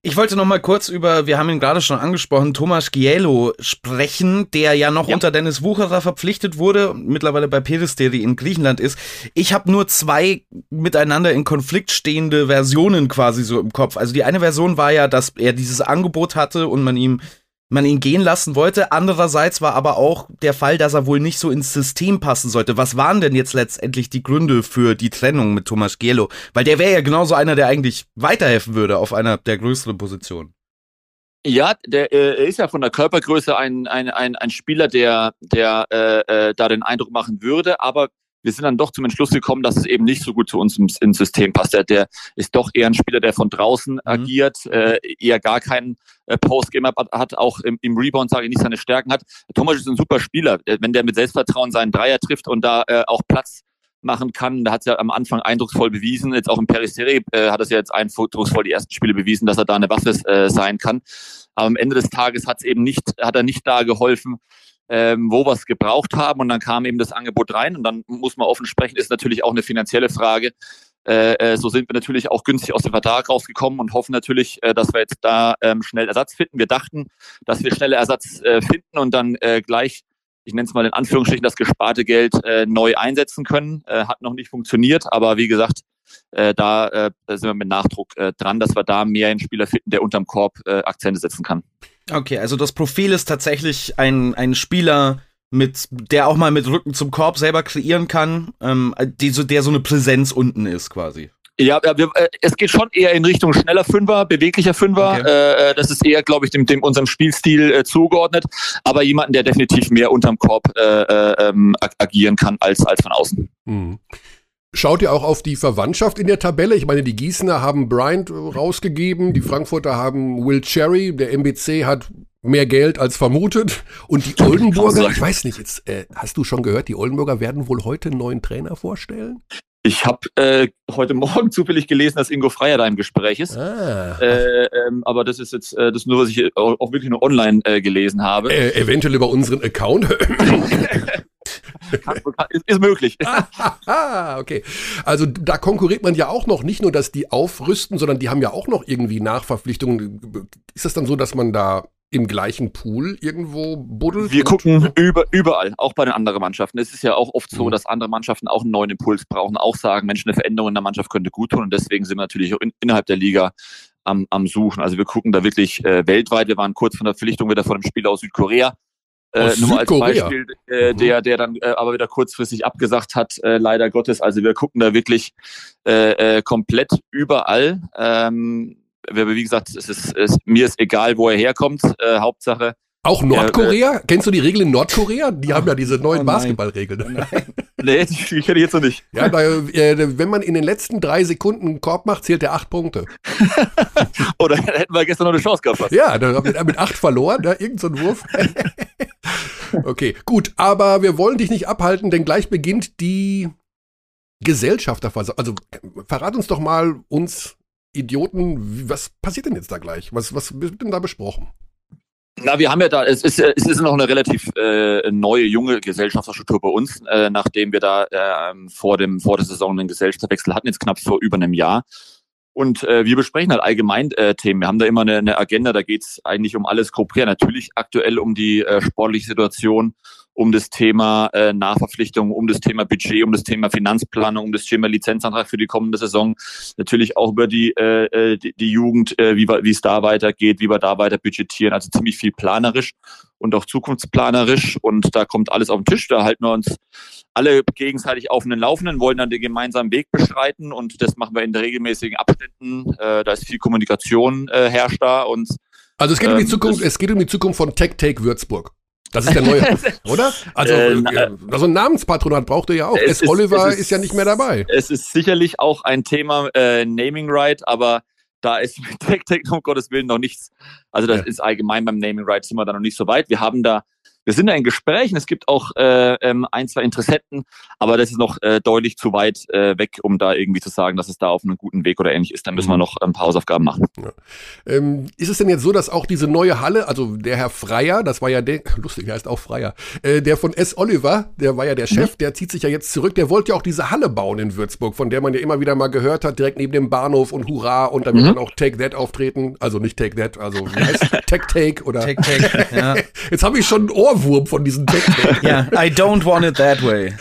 Ich wollte noch mal kurz über, wir haben ihn gerade schon angesprochen, Thomas Gielo sprechen, der ja noch ja. unter Dennis Wucherer verpflichtet wurde, mittlerweile bei Peristeri in Griechenland ist. Ich habe nur zwei miteinander in Konflikt stehende Versionen quasi so im Kopf. Also die eine Version war ja, dass er dieses Angebot hatte und man ihm man ihn gehen lassen wollte. Andererseits war aber auch der Fall, dass er wohl nicht so ins System passen sollte. Was waren denn jetzt letztendlich die Gründe für die Trennung mit Thomas Gielo? Weil der wäre ja genauso einer, der eigentlich weiterhelfen würde auf einer der größeren Positionen. Ja, der äh, ist ja von der Körpergröße ein, ein, ein, ein Spieler, der, der äh, äh, da den Eindruck machen würde, aber wir sind dann doch zum Entschluss gekommen, dass es eben nicht so gut zu uns ins, ins System passt. Der, der ist doch eher ein Spieler, der von draußen mhm. agiert, äh, eher gar keinen äh, Postgame hat, hat, auch im, im Rebound, sage ich, nicht seine Stärken hat. Thomas ist ein super Spieler. Wenn der mit Selbstvertrauen seinen Dreier trifft und da äh, auch Platz machen kann. Da hat es ja am Anfang eindrucksvoll bewiesen. Jetzt auch im Peristeri äh, hat es ja jetzt eindrucksvoll die ersten Spiele bewiesen, dass er da eine Waffe äh, sein kann. Aber am Ende des Tages hat es eben nicht, hat er nicht da geholfen, ähm, wo wir es gebraucht haben. Und dann kam eben das Angebot rein. Und dann muss man offen sprechen, ist natürlich auch eine finanzielle Frage. Äh, äh, so sind wir natürlich auch günstig aus dem Vertrag rausgekommen und hoffen natürlich, äh, dass wir jetzt da ähm, schnell Ersatz finden. Wir dachten, dass wir schnell Ersatz äh, finden und dann äh, gleich, ich nenne es mal in Anführungsstrichen, das gesparte Geld äh, neu einsetzen können. Äh, hat noch nicht funktioniert, aber wie gesagt, äh, da äh, sind wir mit Nachdruck äh, dran, dass wir da mehr einen Spieler finden, der unterm Korb äh, Akzente setzen kann. Okay, also das Profil ist tatsächlich ein, ein Spieler, mit, der auch mal mit Rücken zum Korb selber kreieren kann, ähm, die, so, der so eine Präsenz unten ist quasi. Ja, wir, äh, es geht schon eher in Richtung schneller Fünfer, beweglicher Fünfer. Okay. Äh, äh das ist eher, glaube ich, dem, dem unserem Spielstil äh, zugeordnet. Aber jemanden, der definitiv mehr unterm Korb äh, äh ähm, agieren kann als, als von außen. Mhm. Schaut ihr auch auf die Verwandtschaft in der Tabelle? Ich meine, die Gießener haben Bryant rausgegeben, die Frankfurter haben Will Cherry, der MBC hat mehr Geld als vermutet. Und die Oldenburger, ich weiß nicht, jetzt äh, hast du schon gehört, die Oldenburger werden wohl heute einen neuen Trainer vorstellen? Ich habe äh, heute Morgen zufällig gelesen, dass Ingo Freier da im Gespräch ist. Ah. Äh, ähm, aber das ist jetzt äh, das nur, was ich auch, auch wirklich nur online äh, gelesen habe. Äh, eventuell über unseren Account. ist, ist möglich. okay. Also da konkurriert man ja auch noch, nicht nur, dass die aufrüsten, sondern die haben ja auch noch irgendwie Nachverpflichtungen. Ist das dann so, dass man da im gleichen Pool irgendwo buddelt? Wir gucken über, überall, auch bei den anderen Mannschaften. Es ist ja auch oft so, mhm. dass andere Mannschaften auch einen neuen Impuls brauchen, auch sagen, Mensch, eine Veränderung in der Mannschaft könnte gut tun und deswegen sind wir natürlich auch in, innerhalb der Liga am, am Suchen. Also wir gucken da wirklich äh, weltweit. Wir waren kurz von der Verpflichtung wieder vor dem Spiel aus Südkorea. Äh, nur als Beispiel, äh, mhm. der, der dann äh, aber wieder kurzfristig abgesagt hat, äh, leider Gottes. Also wir gucken da wirklich äh, äh, komplett überall. Ähm, wie gesagt, es ist, es, mir ist egal, wo er herkommt. Äh, Hauptsache, Auch Nordkorea? Ja, äh, Kennst du die Regeln in Nordkorea? Die oh, haben ja diese neuen oh Basketballregeln. Oh nee, die kenne ich jetzt noch nicht. Ja, weil, äh, wenn man in den letzten drei Sekunden einen Korb macht, zählt er acht Punkte. Oder hätten wir gestern noch eine Chance gehabt. Ja, da mit, mit acht verloren, da, irgend so ein Wurf. okay, gut, aber wir wollen dich nicht abhalten, denn gleich beginnt die Gesellschafterversammlung. Also verrat uns doch mal, uns Idioten, was passiert denn jetzt da gleich? Was, was wird denn da besprochen? Na, wir haben ja da, es ist, es ist noch eine relativ äh, neue, junge Gesellschaftsstruktur bei uns, äh, nachdem wir da äh, vor, dem, vor der Saison einen Gesellschaftswechsel hatten, jetzt knapp vor über einem Jahr. Und äh, wir besprechen halt allgemein äh, Themen. Wir haben da immer eine, eine Agenda, da geht es eigentlich um alles grob Natürlich aktuell um die äh, sportliche Situation, um das Thema äh, Nachverpflichtung, um das Thema Budget, um das Thema Finanzplanung, um das Thema Lizenzantrag für die kommende Saison. Natürlich auch über die, äh, äh die, die Jugend, äh, wie, wie es da weitergeht, wie wir da weiter budgetieren. Also ziemlich viel planerisch und auch zukunftsplanerisch. Und da kommt alles auf den Tisch. Da halten wir uns alle gegenseitig auf den Laufenden, wollen dann den gemeinsamen Weg beschreiten. Und das machen wir in regelmäßigen Abständen. Äh, da ist viel Kommunikation äh, herrscht da. Und, also es geht um die ähm, Zukunft, es geht um die Zukunft von Tech Take Würzburg. Das ist der neue, oder? Also, ähm, äh, also ein Namenspatronat braucht ihr ja auch. S. Ist, Oliver ist, ist, ja nicht mehr dabei. Es ist sicherlich auch ein Thema äh, Naming Right, aber da ist mit Tech Tech um Gottes Willen noch nichts. Also das ja. ist allgemein beim Naming Right sind wir da noch nicht so weit. Wir haben da wir sind da in Gesprächen, es gibt auch äh, ähm, ein, zwei Interessenten, aber das ist noch äh, deutlich zu weit äh, weg, um da irgendwie zu sagen, dass es da auf einem guten Weg oder ähnlich ist. Da müssen wir mhm. noch ein paar Hausaufgaben machen. Ja. Ähm, ist es denn jetzt so, dass auch diese neue Halle, also der Herr Freier, das war ja der, lustig, der heißt auch Freier, äh, der von S. Oliver, der war ja der Chef, mhm. der zieht sich ja jetzt zurück, der wollte ja auch diese Halle bauen in Würzburg, von der man ja immer wieder mal gehört hat, direkt neben dem Bahnhof und Hurra und da wird mhm. dann auch Take That auftreten, also nicht Take That, also wie heißt Tech Take oder Take Take, ja. Jetzt habe ich schon einen Ohrwurm von diesen Take ja, I don't want it that way.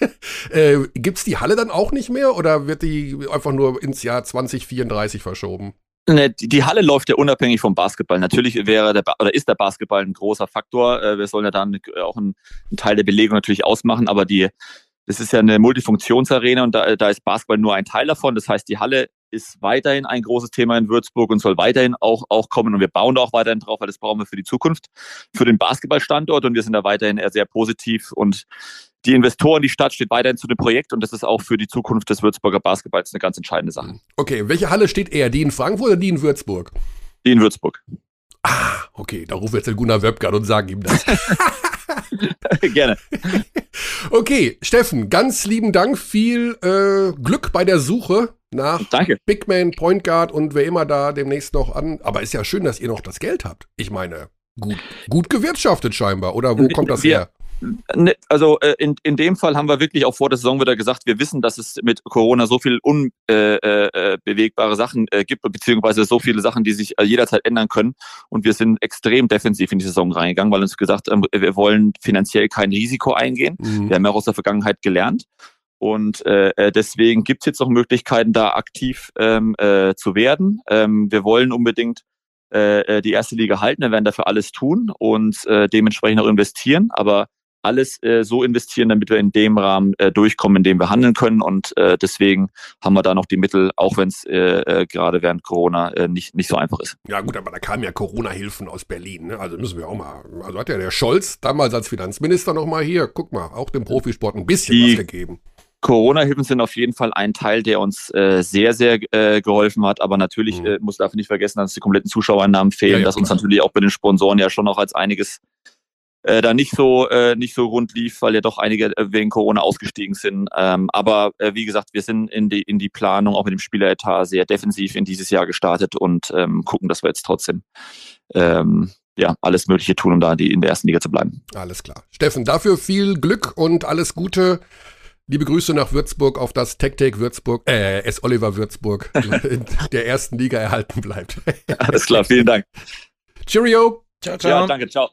äh, Gibt es die Halle dann auch nicht mehr oder wird die einfach nur ins Jahr 2034 verschoben? Ne, die Halle läuft ja unabhängig vom Basketball. Natürlich wäre der oder ist der Basketball ein großer Faktor. Äh, wir sollen ja dann auch einen, Teil der Belegung natürlich ausmachen, aber die das ist ja eine Multifunktionsarena und da, da ist Basketball nur ein Teil davon. Das heißt, die Halle ist weiterhin ein großes Thema in Würzburg und soll weiterhin auch, auch kommen. Und wir bauen da auch weiterhin drauf, weil das brauchen wir für die Zukunft, für den Basketballstandort. Und wir sind da weiterhin eher sehr positiv. Und die Investoren, die Stadt steht weiterhin zu dem Projekt. Und das ist auch für die Zukunft des Würzburger Basketballs eine ganz entscheidende Sache. Okay, welche Halle steht eher? Die in Frankfurt oder die in Würzburg? Die in Würzburg. Ah, okay, da rufen wir jetzt den Gunnar Wöbke an und sagen ihm das. Gerne. Okay, Steffen, ganz lieben Dank. Viel äh, Glück bei der Suche nach Danke. Big Man, Point Guard und wer immer da demnächst noch an. Aber ist ja schön, dass ihr noch das Geld habt. Ich meine, gut, gut gewirtschaftet scheinbar. Oder wo kommt das wir, her? Ne, also äh, in, in dem Fall haben wir wirklich auch vor der Saison wieder gesagt, wir wissen, dass es mit Corona so viel unbewegbare äh, äh, Sachen gibt, beziehungsweise so viele Sachen, die sich jederzeit ändern können. Und wir sind extrem defensiv in die Saison reingegangen, weil uns gesagt haben, wir wollen finanziell kein Risiko eingehen. Mhm. Wir haben ja aus der Vergangenheit gelernt. Und äh, deswegen gibt es jetzt noch Möglichkeiten, da aktiv ähm, äh, zu werden. Ähm, wir wollen unbedingt äh, die erste Liga halten, wir werden dafür alles tun und äh, dementsprechend auch investieren. Aber alles äh, so investieren, damit wir in dem Rahmen äh, durchkommen, in dem wir handeln können. Und äh, deswegen haben wir da noch die Mittel, auch wenn es äh, äh, gerade während Corona äh, nicht, nicht so einfach ist. Ja gut, aber da kamen ja Corona-Hilfen aus Berlin. Ne? Also müssen wir auch mal. Also hat ja der Scholz damals als Finanzminister noch mal hier, guck mal, auch dem Profisport ein bisschen die, was gegeben. Corona-Hilfen sind auf jeden Fall ein Teil, der uns äh, sehr, sehr äh, geholfen hat. Aber natürlich mhm. äh, muss dafür nicht vergessen, dass die kompletten Zuschauernamen fehlen, ja, ja, dass klar. uns natürlich auch bei den Sponsoren ja schon noch als einiges äh, da nicht so äh, nicht so rund lief, weil ja doch einige äh, wegen Corona ausgestiegen sind. Ähm, aber äh, wie gesagt, wir sind in die in die Planung auch mit dem Spieleretat sehr defensiv in dieses Jahr gestartet und ähm, gucken, dass wir jetzt trotzdem ähm, ja, alles Mögliche tun, um da die, in der ersten Liga zu bleiben. Alles klar. Steffen, dafür viel Glück und alles Gute. Liebe Grüße nach Würzburg auf das TechTech Würzburg, äh, S. Oliver Würzburg in der ersten Liga erhalten bleibt. Alles klar, vielen Dank. Cheerio. Ciao, ciao. Ja, danke, ciao.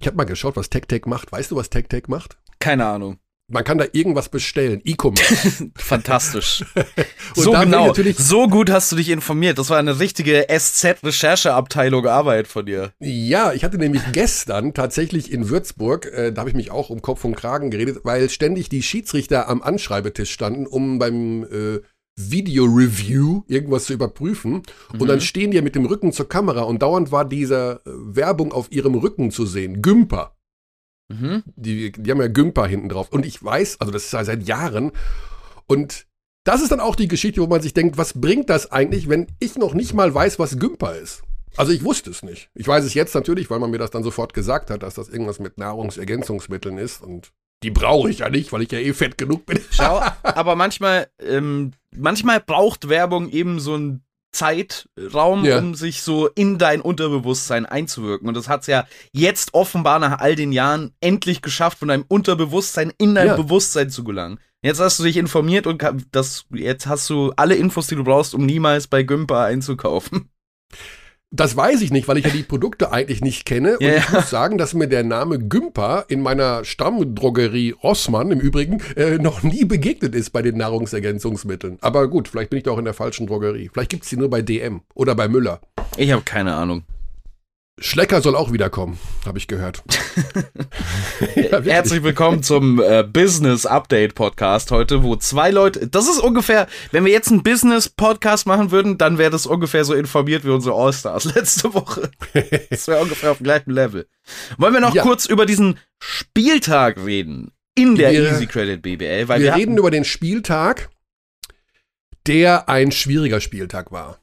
Ich habe mal geschaut, was TechTech macht. Weißt du, was TechTech macht? Keine Ahnung. Man kann da irgendwas bestellen. E-Commerce. Fantastisch. so genau. So gut hast du dich informiert. Das war eine richtige SZ-Rechercheabteilung Arbeit von dir. Ja, ich hatte nämlich gestern tatsächlich in Würzburg, äh, da habe ich mich auch um Kopf und Kragen geredet, weil ständig die Schiedsrichter am Anschreibetisch standen, um beim äh, Video-Review irgendwas zu überprüfen. Mhm. Und dann stehen die mit dem Rücken zur Kamera und dauernd war diese äh, Werbung auf ihrem Rücken zu sehen. Gümper. Mhm. Die, die haben ja Gümper hinten drauf. Und ich weiß, also das ist ja seit Jahren. Und das ist dann auch die Geschichte, wo man sich denkt, was bringt das eigentlich, wenn ich noch nicht mal weiß, was Gümper ist? Also ich wusste es nicht. Ich weiß es jetzt natürlich, weil man mir das dann sofort gesagt hat, dass das irgendwas mit Nahrungsergänzungsmitteln ist und die brauche ich ja nicht, weil ich ja eh fett genug bin. Schau, aber manchmal, ähm, manchmal braucht Werbung eben so einen Zeitraum, ja. um sich so in dein Unterbewusstsein einzuwirken. Und das hat es ja jetzt offenbar nach all den Jahren endlich geschafft, von deinem Unterbewusstsein in dein ja. Bewusstsein zu gelangen. Jetzt hast du dich informiert und das, jetzt hast du alle Infos, die du brauchst, um niemals bei Gümper einzukaufen. Das weiß ich nicht, weil ich ja die Produkte eigentlich nicht kenne. Und yeah. ich muss sagen, dass mir der Name Gümper in meiner Stammdrogerie Rossmann im Übrigen äh, noch nie begegnet ist bei den Nahrungsergänzungsmitteln. Aber gut, vielleicht bin ich da auch in der falschen Drogerie. Vielleicht gibt es die nur bei DM oder bei Müller. Ich habe keine Ahnung. Schlecker soll auch wiederkommen, habe ich gehört. ja, Herzlich willkommen zum äh, Business Update Podcast heute, wo zwei Leute, das ist ungefähr, wenn wir jetzt einen Business Podcast machen würden, dann wäre das ungefähr so informiert wie unsere All-Stars letzte Woche. Das wäre ungefähr auf dem gleichen Level. Wollen wir noch ja. kurz über diesen Spieltag reden in der wir, Easy Credit BBL? Weil wir, wir reden über den Spieltag, der ein schwieriger Spieltag war.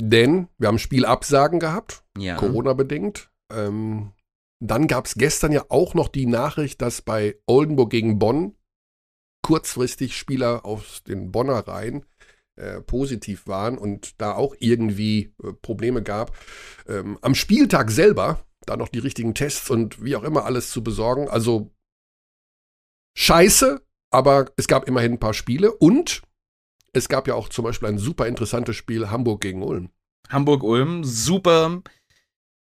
Denn wir haben Spielabsagen gehabt, ja. Corona-bedingt. Ähm, dann gab es gestern ja auch noch die Nachricht, dass bei Oldenburg gegen Bonn kurzfristig Spieler aus den Bonner Reihen äh, positiv waren und da auch irgendwie äh, Probleme gab. Ähm, am Spieltag selber da noch die richtigen Tests und wie auch immer alles zu besorgen. Also scheiße, aber es gab immerhin ein paar Spiele und es gab ja auch zum Beispiel ein super interessantes Spiel Hamburg gegen Ulm. Hamburg-Ulm, super.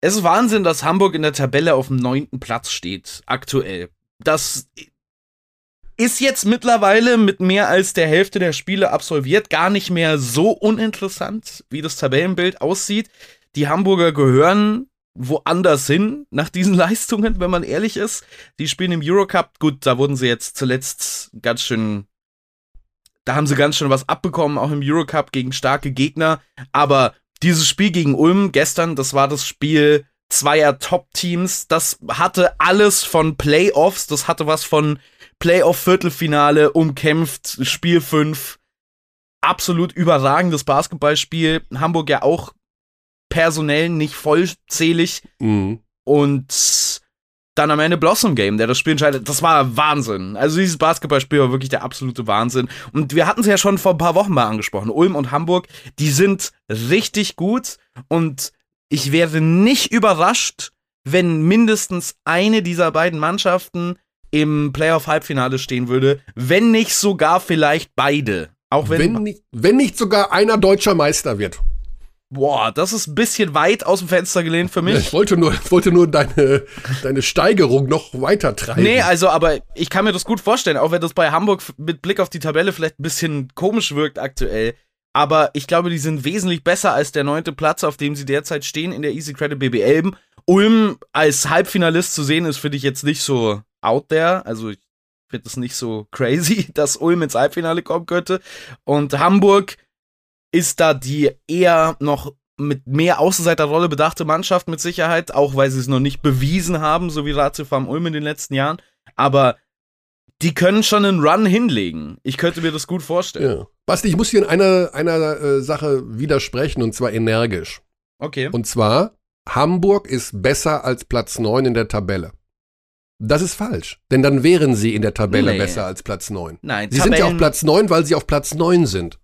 Es ist Wahnsinn, dass Hamburg in der Tabelle auf dem neunten Platz steht, aktuell. Das ist jetzt mittlerweile mit mehr als der Hälfte der Spiele absolviert gar nicht mehr so uninteressant, wie das Tabellenbild aussieht. Die Hamburger gehören woanders hin nach diesen Leistungen, wenn man ehrlich ist. Die spielen im Eurocup. Gut, da wurden sie jetzt zuletzt ganz schön da haben sie ganz schön was abbekommen, auch im Eurocup gegen starke Gegner. Aber dieses Spiel gegen Ulm gestern, das war das Spiel zweier Top-Teams. Das hatte alles von Playoffs, das hatte was von Playoff-Viertelfinale, umkämpft, Spiel 5. Absolut überragendes Basketballspiel. Hamburg ja auch personell nicht vollzählig. Mhm. Und dann am Ende Blossom Game, der das Spiel entscheidet. Das war Wahnsinn. Also dieses Basketballspiel war wirklich der absolute Wahnsinn. Und wir hatten es ja schon vor ein paar Wochen mal angesprochen. Ulm und Hamburg, die sind richtig gut und ich wäre nicht überrascht, wenn mindestens eine dieser beiden Mannschaften im Playoff-Halbfinale stehen würde, wenn nicht sogar vielleicht beide. Auch wenn, wenn, nicht, wenn nicht sogar einer deutscher Meister wird. Boah, das ist ein bisschen weit aus dem Fenster gelehnt für mich. Ja, ich wollte nur, ich wollte nur deine, deine Steigerung noch weiter treiben. Nee, also, aber ich kann mir das gut vorstellen, auch wenn das bei Hamburg mit Blick auf die Tabelle vielleicht ein bisschen komisch wirkt aktuell. Aber ich glaube, die sind wesentlich besser als der neunte Platz, auf dem sie derzeit stehen in der Easy Credit BBL. Ulm als Halbfinalist zu sehen, ist, finde ich jetzt nicht so out there. Also, ich finde es nicht so crazy, dass Ulm ins Halbfinale kommen könnte. Und Hamburg, ist da die eher noch mit mehr Außenseiterrolle bedachte Mannschaft mit Sicherheit, auch weil sie es noch nicht bewiesen haben, so wie Ratio Farm Ulm in den letzten Jahren. Aber die können schon einen Run hinlegen. Ich könnte mir das gut vorstellen. Ja. Basti, ich muss hier in einer, einer äh, Sache widersprechen und zwar energisch. Okay. Und zwar, Hamburg ist besser als Platz 9 in der Tabelle. Das ist falsch, denn dann wären sie in der Tabelle nee. besser als Platz 9. Nein, sie Tabellen sind ja auf Platz 9, weil sie auf Platz 9 sind.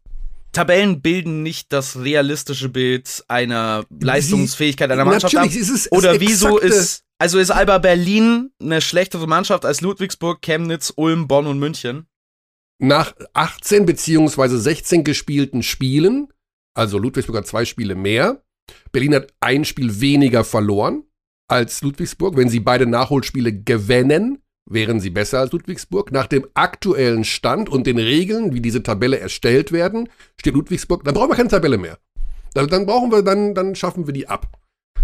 Tabellen bilden nicht das realistische Bild einer Leistungsfähigkeit einer Mannschaft Natürlich, ab. Ist es, Oder wieso ist, also ist Alba Berlin eine schlechtere Mannschaft als Ludwigsburg, Chemnitz, Ulm, Bonn und München? Nach 18 beziehungsweise 16 gespielten Spielen, also Ludwigsburg hat zwei Spiele mehr, Berlin hat ein Spiel weniger verloren als Ludwigsburg. Wenn sie beide Nachholspiele gewinnen, wären sie besser als Ludwigsburg. Nach dem aktuellen Stand und den Regeln, wie diese Tabelle erstellt werden, steht Ludwigsburg, dann brauchen wir keine Tabelle mehr. Dann, dann brauchen wir, dann, dann schaffen wir die ab.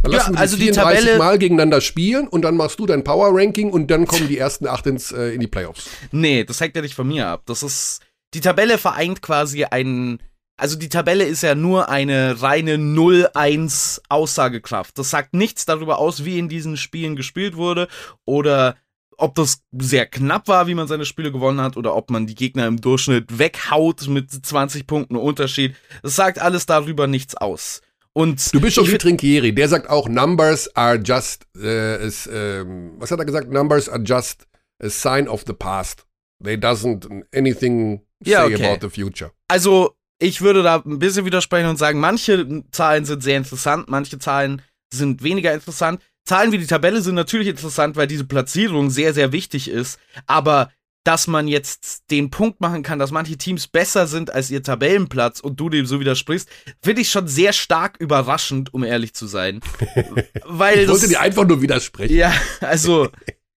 Dann ja, lassen wir also die 34 Tabelle Mal gegeneinander spielen und dann machst du dein Power Ranking und dann kommen die ersten acht ins, äh, in die Playoffs. Nee, das hängt ja nicht von mir ab. Das ist die Tabelle vereint quasi einen, also die Tabelle ist ja nur eine reine 0-1 Aussagekraft. Das sagt nichts darüber aus, wie in diesen Spielen gespielt wurde oder ob das sehr knapp war, wie man seine Spiele gewonnen hat, oder ob man die Gegner im Durchschnitt weghaut mit 20 Punkten Unterschied. Das sagt alles darüber nichts aus. Und du bist schon wie Trinkieri, der sagt auch, Numbers are just, äh, is, äh, was hat er gesagt? Numbers are just a sign of the past. They doesn't anything say ja, okay. about the future. Also, ich würde da ein bisschen widersprechen und sagen, manche Zahlen sind sehr interessant, manche Zahlen sind weniger interessant. Zahlen wie die Tabelle sind natürlich interessant, weil diese Platzierung sehr, sehr wichtig ist. Aber dass man jetzt den Punkt machen kann, dass manche Teams besser sind als ihr Tabellenplatz und du dem so widersprichst, finde ich schon sehr stark überraschend, um ehrlich zu sein. Weil ich wollte dir einfach nur widersprechen. Ja, also,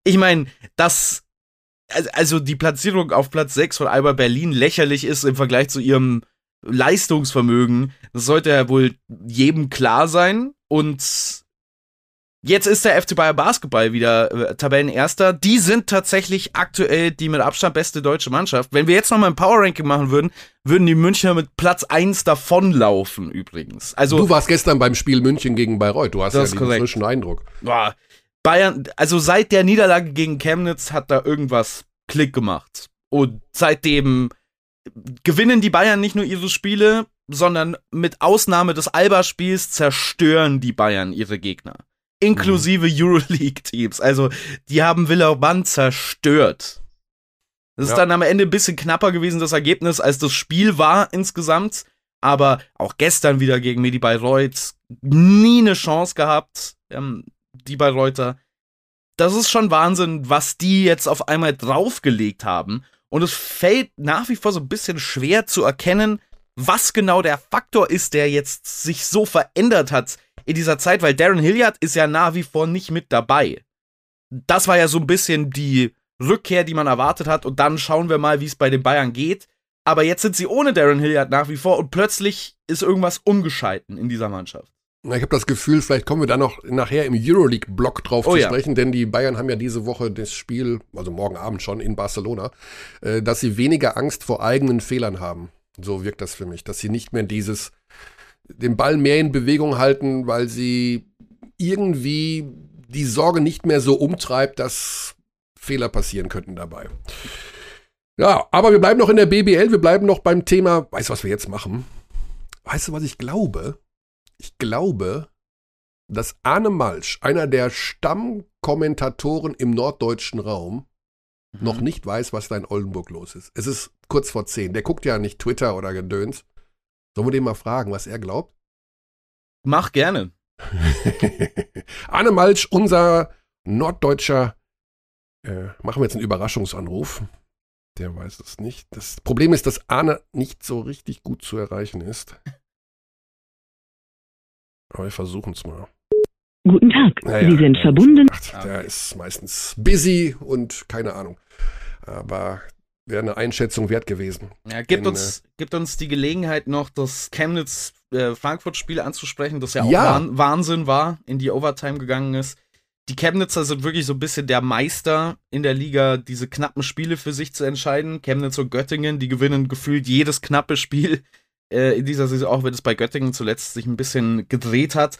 ich meine, dass also die Platzierung auf Platz 6 von Alba Berlin lächerlich ist im Vergleich zu ihrem Leistungsvermögen, das sollte ja wohl jedem klar sein. Und Jetzt ist der FC Bayer Basketball wieder äh, Tabellenerster. Die sind tatsächlich aktuell die mit Abstand beste deutsche Mannschaft. Wenn wir jetzt nochmal ein Power Ranking machen würden, würden die Münchner mit Platz 1 davonlaufen übrigens. Also Du warst gestern beim Spiel München gegen Bayreuth. Du hast ja den frischen Eindruck. Boah. Bayern, also seit der Niederlage gegen Chemnitz hat da irgendwas Klick gemacht. Und seitdem gewinnen die Bayern nicht nur ihre Spiele, sondern mit Ausnahme des Alba-Spiels zerstören die Bayern ihre Gegner inklusive mhm. Euroleague-Teams. Also, die haben Villeurbanne zerstört. Das ja. ist dann am Ende ein bisschen knapper gewesen, das Ergebnis, als das Spiel war insgesamt. Aber auch gestern wieder gegen Medi Bayreuth nie eine Chance gehabt, ähm, die Bayreuther. Das ist schon Wahnsinn, was die jetzt auf einmal draufgelegt haben. Und es fällt nach wie vor so ein bisschen schwer zu erkennen, was genau der Faktor ist, der jetzt sich so verändert hat in dieser Zeit, weil Darren Hilliard ist ja nach wie vor nicht mit dabei. Das war ja so ein bisschen die Rückkehr, die man erwartet hat. Und dann schauen wir mal, wie es bei den Bayern geht. Aber jetzt sind sie ohne Darren Hilliard nach wie vor und plötzlich ist irgendwas umgeschalten in dieser Mannschaft. Ich habe das Gefühl, vielleicht kommen wir da noch nachher im Euroleague-Block drauf oh, zu sprechen, ja. denn die Bayern haben ja diese Woche das Spiel, also morgen Abend schon in Barcelona, äh, dass sie weniger Angst vor eigenen Fehlern haben. So wirkt das für mich, dass sie nicht mehr dieses den Ball mehr in Bewegung halten, weil sie irgendwie die Sorge nicht mehr so umtreibt, dass Fehler passieren könnten dabei. Ja, aber wir bleiben noch in der BBL, wir bleiben noch beim Thema, weißt du, was wir jetzt machen? Weißt du, was ich glaube? Ich glaube, dass Arne Malsch, einer der Stammkommentatoren im norddeutschen Raum, mhm. noch nicht weiß, was da in Oldenburg los ist. Es ist kurz vor zehn. Der guckt ja nicht Twitter oder Gedöns. Sollen wir den mal fragen, was er glaubt? Mach gerne. Arne Malsch, unser norddeutscher, äh, machen wir jetzt einen Überraschungsanruf. Der weiß es nicht. Das Problem ist, dass Arne nicht so richtig gut zu erreichen ist. Aber wir versuchen es mal. Guten Tag, naja, Sie sind verbunden. Ach, der ist meistens busy und keine Ahnung. Aber wäre eine Einschätzung wert gewesen. Ja, gibt, Denn, uns, äh, gibt uns die Gelegenheit noch, das Chemnitz-Frankfurt-Spiel äh, anzusprechen, das ja auch ja. Wahnsinn war, in die Overtime gegangen ist. Die Chemnitzer sind wirklich so ein bisschen der Meister in der Liga, diese knappen Spiele für sich zu entscheiden. Chemnitz und Göttingen, die gewinnen gefühlt jedes knappe Spiel äh, in dieser Saison, auch wenn es bei Göttingen zuletzt sich ein bisschen gedreht hat.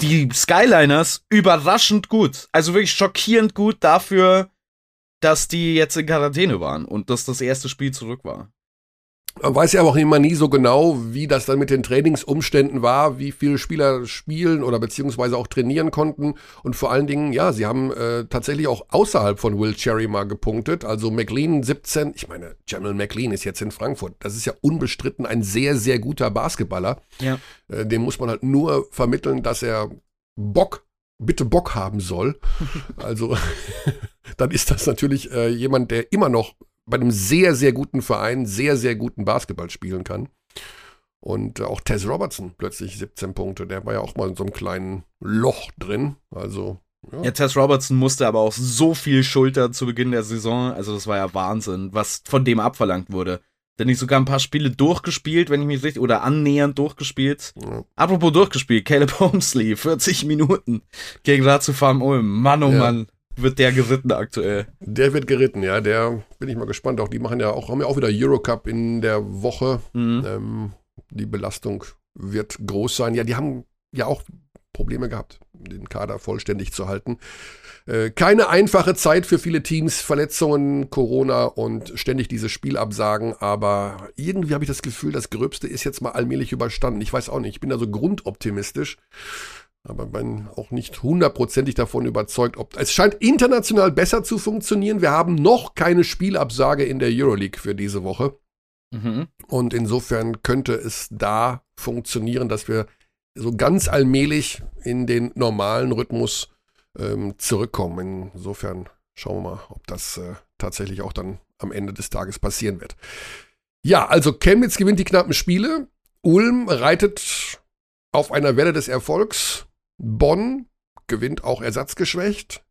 Die Skyliners überraschend gut. Also wirklich schockierend gut dafür, dass die jetzt in Quarantäne waren und dass das erste Spiel zurück war. Man weiß ja auch immer nie so genau, wie das dann mit den Trainingsumständen war, wie viele Spieler spielen oder beziehungsweise auch trainieren konnten. Und vor allen Dingen, ja, sie haben äh, tatsächlich auch außerhalb von Will Cherry mal gepunktet. Also McLean 17, ich meine, Jamal McLean ist jetzt in Frankfurt. Das ist ja unbestritten ein sehr, sehr guter Basketballer. Ja. Äh, dem muss man halt nur vermitteln, dass er Bock, bitte Bock haben soll. also dann ist das natürlich äh, jemand, der immer noch bei einem sehr, sehr guten Verein sehr, sehr guten Basketball spielen kann. Und äh, auch Tess Robertson plötzlich 17 Punkte. Der war ja auch mal in so einem kleinen Loch drin. Also. Ja. ja, Tess Robertson musste aber auch so viel Schulter zu Beginn der Saison. Also, das war ja Wahnsinn, was von dem abverlangt wurde. Denn ich sogar ein paar Spiele durchgespielt, wenn ich mich richtig, oder annähernd durchgespielt. Ja. Apropos durchgespielt, Caleb Holmesley, 40 Minuten gegen Ratio Farm Ulm. Mann, oh ja. Mann. wird der geritten aktuell. Der wird geritten, ja. Der bin ich mal gespannt. Auch die machen ja auch, haben ja auch wieder Eurocup in der Woche. Mhm. Ähm, die Belastung wird groß sein. Ja, die haben ja auch Probleme gehabt, den Kader vollständig zu halten. Äh, keine einfache Zeit für viele Teams, Verletzungen, Corona und ständig diese Spielabsagen, aber irgendwie habe ich das Gefühl, das Gröbste ist jetzt mal allmählich überstanden. Ich weiß auch nicht, ich bin da so grundoptimistisch, aber bin auch nicht hundertprozentig davon überzeugt, ob es scheint international besser zu funktionieren. Wir haben noch keine Spielabsage in der Euroleague für diese Woche. Mhm. Und insofern könnte es da funktionieren, dass wir so ganz allmählich in den normalen Rhythmus ähm, zurückkommen. Insofern schauen wir mal, ob das äh, tatsächlich auch dann am Ende des Tages passieren wird. Ja, also Chemnitz gewinnt die knappen Spiele. Ulm reitet auf einer Welle des Erfolgs. Bonn gewinnt auch ersatzgeschwächt.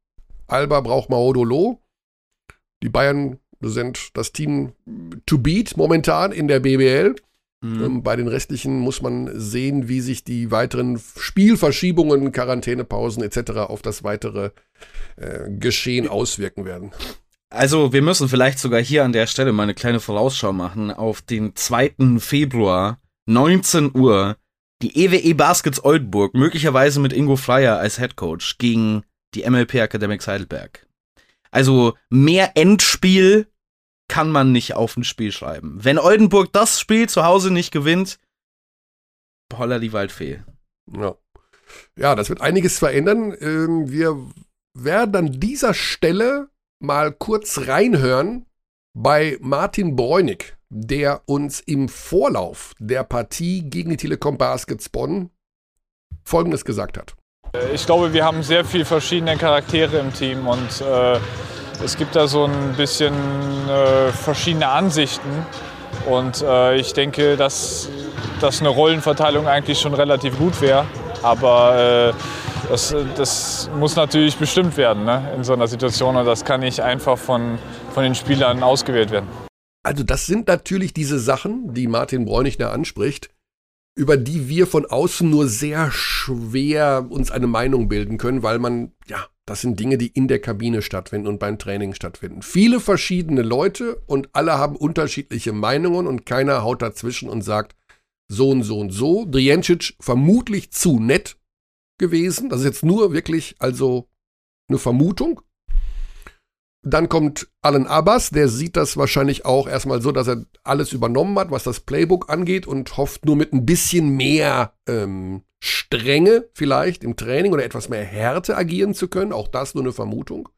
Alba braucht Maodolo. Die Bayern sind das Team to beat momentan in der BBL. Mhm. Bei den restlichen muss man sehen, wie sich die weiteren Spielverschiebungen, Quarantänepausen etc. auf das weitere äh, Geschehen auswirken werden. Also wir müssen vielleicht sogar hier an der Stelle mal eine kleine Vorausschau machen auf den 2. Februar, 19 Uhr, die EWE e Baskets Oldenburg, möglicherweise mit Ingo Freier als Head Coach, gegen die MLP Academics Heidelberg. Also mehr Endspiel kann man nicht auf ein Spiel schreiben. Wenn Oldenburg das Spiel zu Hause nicht gewinnt, holla die Waldfee. Ja. ja, das wird einiges verändern. Ähm, wir werden an dieser Stelle mal kurz reinhören bei Martin Bräunig, der uns im Vorlauf der Partie gegen die Telekom Baskets Bonn Folgendes gesagt hat. Ich glaube, wir haben sehr viele verschiedene Charaktere im Team und äh, es gibt da so ein bisschen äh, verschiedene Ansichten. Und äh, ich denke, dass, dass eine Rollenverteilung eigentlich schon relativ gut wäre. Aber äh, das, das, muss natürlich bestimmt werden ne, in so einer Situation. Und das kann nicht einfach von, von den Spielern ausgewählt werden. Also das sind natürlich diese Sachen, die Martin Bräunig anspricht, über die wir von außen nur sehr schwer uns eine Meinung bilden können, weil man ja das sind Dinge, die in der Kabine stattfinden und beim Training stattfinden. Viele verschiedene Leute und alle haben unterschiedliche Meinungen und keiner haut dazwischen und sagt so und so und so. Drijancic vermutlich zu nett gewesen. Das ist jetzt nur wirklich also eine Vermutung. Dann kommt Alan Abbas, der sieht das wahrscheinlich auch erstmal so, dass er alles übernommen hat, was das Playbook angeht und hofft nur mit ein bisschen mehr ähm, Strenge vielleicht im Training oder etwas mehr Härte agieren zu können. Auch das nur eine Vermutung.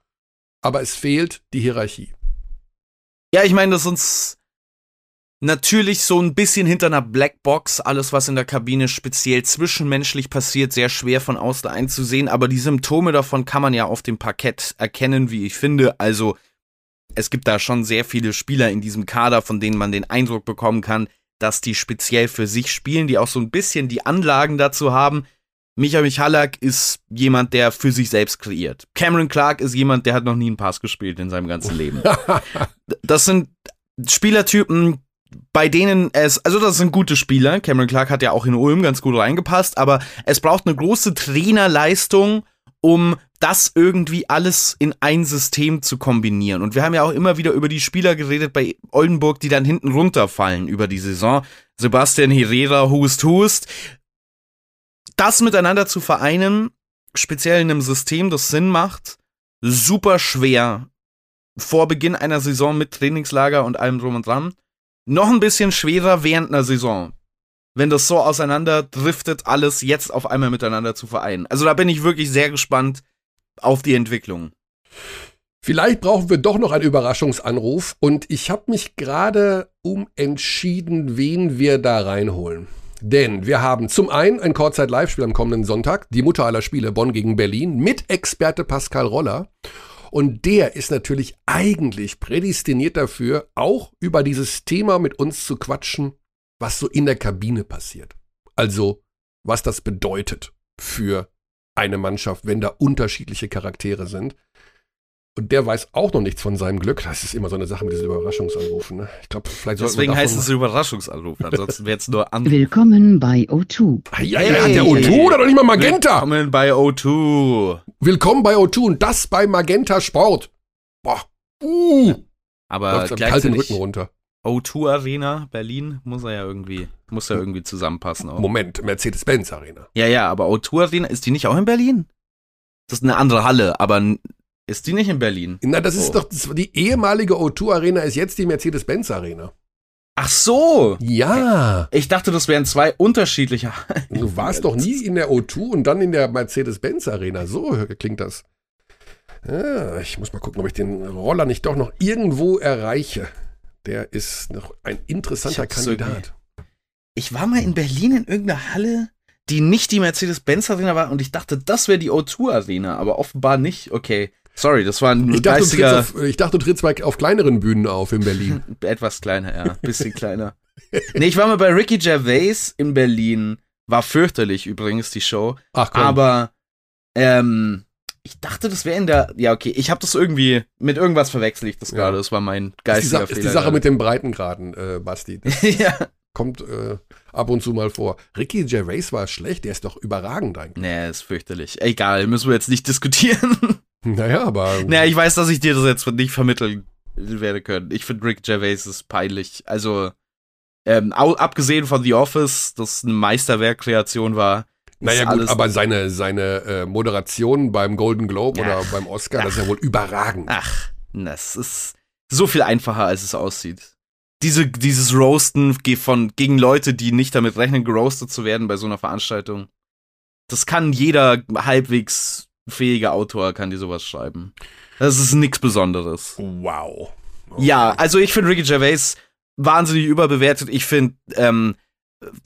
Aber es fehlt die Hierarchie. Ja, ich meine, das ist uns natürlich so ein bisschen hinter einer Blackbox, alles was in der Kabine speziell zwischenmenschlich passiert, sehr schwer von außen einzusehen, aber die Symptome davon kann man ja auf dem Parkett erkennen, wie ich finde. Also es gibt da schon sehr viele Spieler in diesem Kader, von denen man den Eindruck bekommen kann, dass die speziell für sich spielen, die auch so ein bisschen die Anlagen dazu haben. Micha Michalak ist jemand, der für sich selbst kreiert. Cameron Clark ist jemand, der hat noch nie einen Pass gespielt in seinem ganzen Leben. das sind Spielertypen, bei denen es, also das sind gute Spieler. Cameron Clark hat ja auch in Ulm ganz gut reingepasst, aber es braucht eine große Trainerleistung, um das irgendwie alles in ein System zu kombinieren. Und wir haben ja auch immer wieder über die Spieler geredet bei Oldenburg, die dann hinten runterfallen über die Saison. Sebastian Herrera, Hust, Hust. Das miteinander zu vereinen, speziell in einem System, das Sinn macht, super schwer. Vor Beginn einer Saison mit Trainingslager und allem drum und dran. Noch ein bisschen schwerer während einer Saison wenn das so auseinander driftet, alles jetzt auf einmal miteinander zu vereinen. Also da bin ich wirklich sehr gespannt auf die Entwicklung. Vielleicht brauchen wir doch noch einen Überraschungsanruf und ich habe mich gerade umentschieden, wen wir da reinholen. Denn wir haben zum einen ein Kurzzeit-Live-Spiel am kommenden Sonntag, die Mutter aller Spiele Bonn gegen Berlin, mit Experte Pascal Roller. Und der ist natürlich eigentlich prädestiniert dafür, auch über dieses Thema mit uns zu quatschen, was so in der Kabine passiert. Also, was das bedeutet für eine Mannschaft, wenn da unterschiedliche Charaktere sind. Und der weiß auch noch nichts von seinem Glück. Das ist immer so eine Sache mit diesen Überraschungsanrufen. Ne? Ich glaube, vielleicht Deswegen heißt es Überraschungsanruf. Ansonsten wäre es nur an. Willkommen bei O2. Ja, ja, hey, hat der O2 oder doch nicht mal Magenta? Willkommen bei O2. Willkommen bei O2 und das bei Magenta Sport. Boah. Uh. Aber Läuft kalt den Rücken runter. O2 Arena Berlin muss er ja irgendwie muss ja irgendwie zusammenpassen auch. Moment, Mercedes-Benz Arena. Ja, ja, aber O2 Arena ist die nicht auch in Berlin? Das ist eine andere Halle, aber ist die nicht in Berlin? Na, das ist Oh. doch das, die ehemalige O2 Arena ist jetzt die Mercedes-Benz Arena. Ach so. Ja. Ich dachte, das wären zwei unterschiedliche. Du warst doch nie in der O2 und dann in der Mercedes-Benz Arena. So klingt das. Ah, ich muss mal gucken, ob ich den Roller nicht doch noch irgendwo erreiche. Der ist noch ein interessanter Ich Kandidat. Ich war mal in Berlin in irgendeiner Halle, die nicht die Mercedes-Benz Arena war und ich dachte, das wäre die O2 Arena, aber offenbar nicht. Okay. Sorry, das war ein Ich dachte, geistiger, auf, ich dachte, du trittst bei- auf kleineren Bühnen auf in Berlin. etwas kleiner, ja, bisschen kleiner. Nee, ich war mal bei Ricky Gervais in Berlin, war fürchterlich übrigens die Show, Ach komm. aber ähm, ich dachte, das wäre in der, ja okay, ich habe das irgendwie, mit irgendwas verwechsel ich das Ja. gerade, das war mein ist die, geistiger Sa ist die Fehler. Sache mit dem Breitengraden, äh, Basti. Ja. kommt äh, ab und zu mal vor. Ricky Gervais war schlecht, der ist doch überragend eigentlich. Nee, ist fürchterlich. Egal, müssen wir jetzt nicht diskutieren. Naja, aber naja, ich weiß, dass ich dir das jetzt nicht vermitteln werde können. Ich finde Rick Gervais ist peinlich. Also, ähm, abgesehen von The Office, das eine Meisterwerkkreation war. Naja gut, aber seine, seine äh, Moderation beim Golden Globe Ja. oder beim Oscar, das ist ja wohl überragend. Ach, das ist so viel einfacher, als es aussieht. Diese, dieses Roasten von, gegen Leute, die nicht damit rechnen, geroastet zu werden bei so einer Veranstaltung. Das kann jeder halbwegs fähige Autor, kann die sowas schreiben. Das ist nichts Besonderes. Wow. Ja, also ich finde Ricky Gervais wahnsinnig überbewertet. Ich finde, ähm,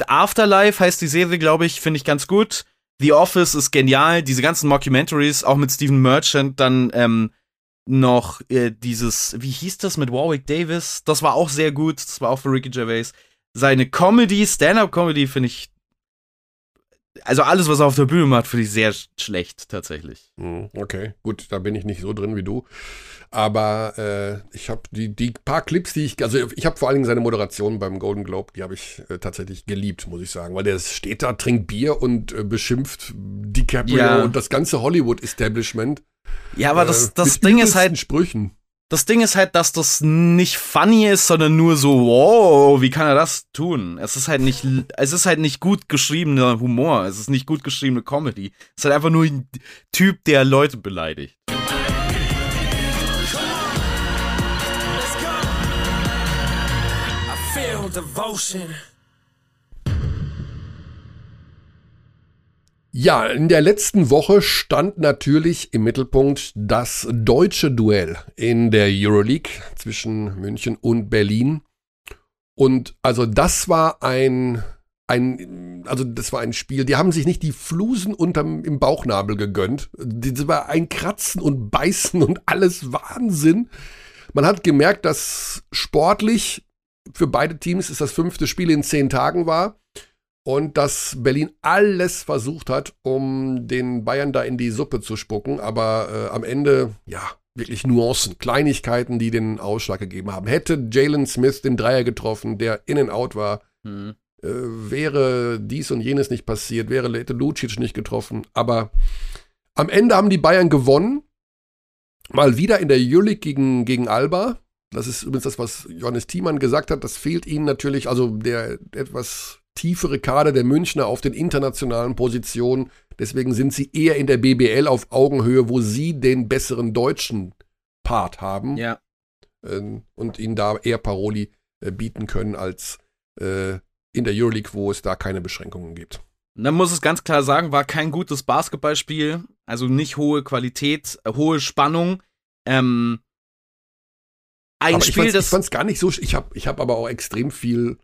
Afterlife heißt die Serie, glaube ich, finde ich ganz gut. The Office ist genial. Diese ganzen Mockumentaries, auch mit Stephen Merchant, dann ähm, noch äh, dieses, wie hieß das mit Warwick Davis? Das war auch sehr gut. Das war auch für Ricky Gervais. Seine Comedy, Stand-up-Comedy finde ich, also alles, was er auf der Bühne macht, finde ich sehr sch- schlecht tatsächlich. Hm, Okay, gut, da bin ich nicht so drin wie du. Aber äh, ich habe die, die paar Clips, die ich, also ich habe vor allen Dingen seine Moderation beim Golden Globe, die habe ich äh, tatsächlich geliebt, muss ich sagen. Weil der steht da, trinkt Bier und äh, beschimpft DiCaprio Ja. und das ganze Hollywood-Establishment. Ja, aber das, äh, das mit Ding ist halt, Sprüchen. Das Ding ist halt, dass das nicht funny ist, sondern nur so, wow, wie kann er das tun? Es ist halt nicht, es ist halt nicht gut geschriebener Humor. Es ist nicht gut geschriebene Comedy. Es ist halt einfach nur ein Typ, der Leute beleidigt. Devotion. Ja, in der letzten Woche stand natürlich im Mittelpunkt das deutsche Duell in der Euroleague zwischen München und Berlin. Und also das war ein, ein, also das war ein Spiel, die haben sich nicht die Flusen unterm, im Bauchnabel gegönnt. Das war ein Kratzen und Beißen und alles Wahnsinn. Man hat gemerkt, dass sportlich für beide Teams es das fünfte Spiel in zehn Tagen war und dass Berlin alles versucht hat, um den Bayern da in die Suppe zu spucken, aber äh, am Ende, ja, wirklich Nuancen, Kleinigkeiten, die den Ausschlag gegeben haben. Hätte Jalen Smith den Dreier getroffen, der in and out war, Hm. äh, wäre dies und jenes nicht passiert, wäre hätte Lucic nicht getroffen, aber am Ende haben die Bayern gewonnen, mal wieder in der Euroleague gegen, gegen Alba. Das ist übrigens das, was Johannes Thiemann gesagt hat. Das fehlt ihnen natürlich, also der etwas tiefere Kader der Münchner auf den internationalen Positionen. Deswegen sind sie eher in der BBL auf Augenhöhe, wo sie den besseren deutschen Part haben Ja. ähm, und ihnen da eher Paroli äh, bieten können als äh, in der Euroleague, wo es da keine Beschränkungen gibt. Und dann muss es ganz klar sagen, war kein gutes Basketballspiel. Also nicht hohe Qualität, äh, hohe Spannung. Ähm, ein aber ich Spiel, ich das. fand's gar nicht so. Ich habe ich hab aber auch extrem viel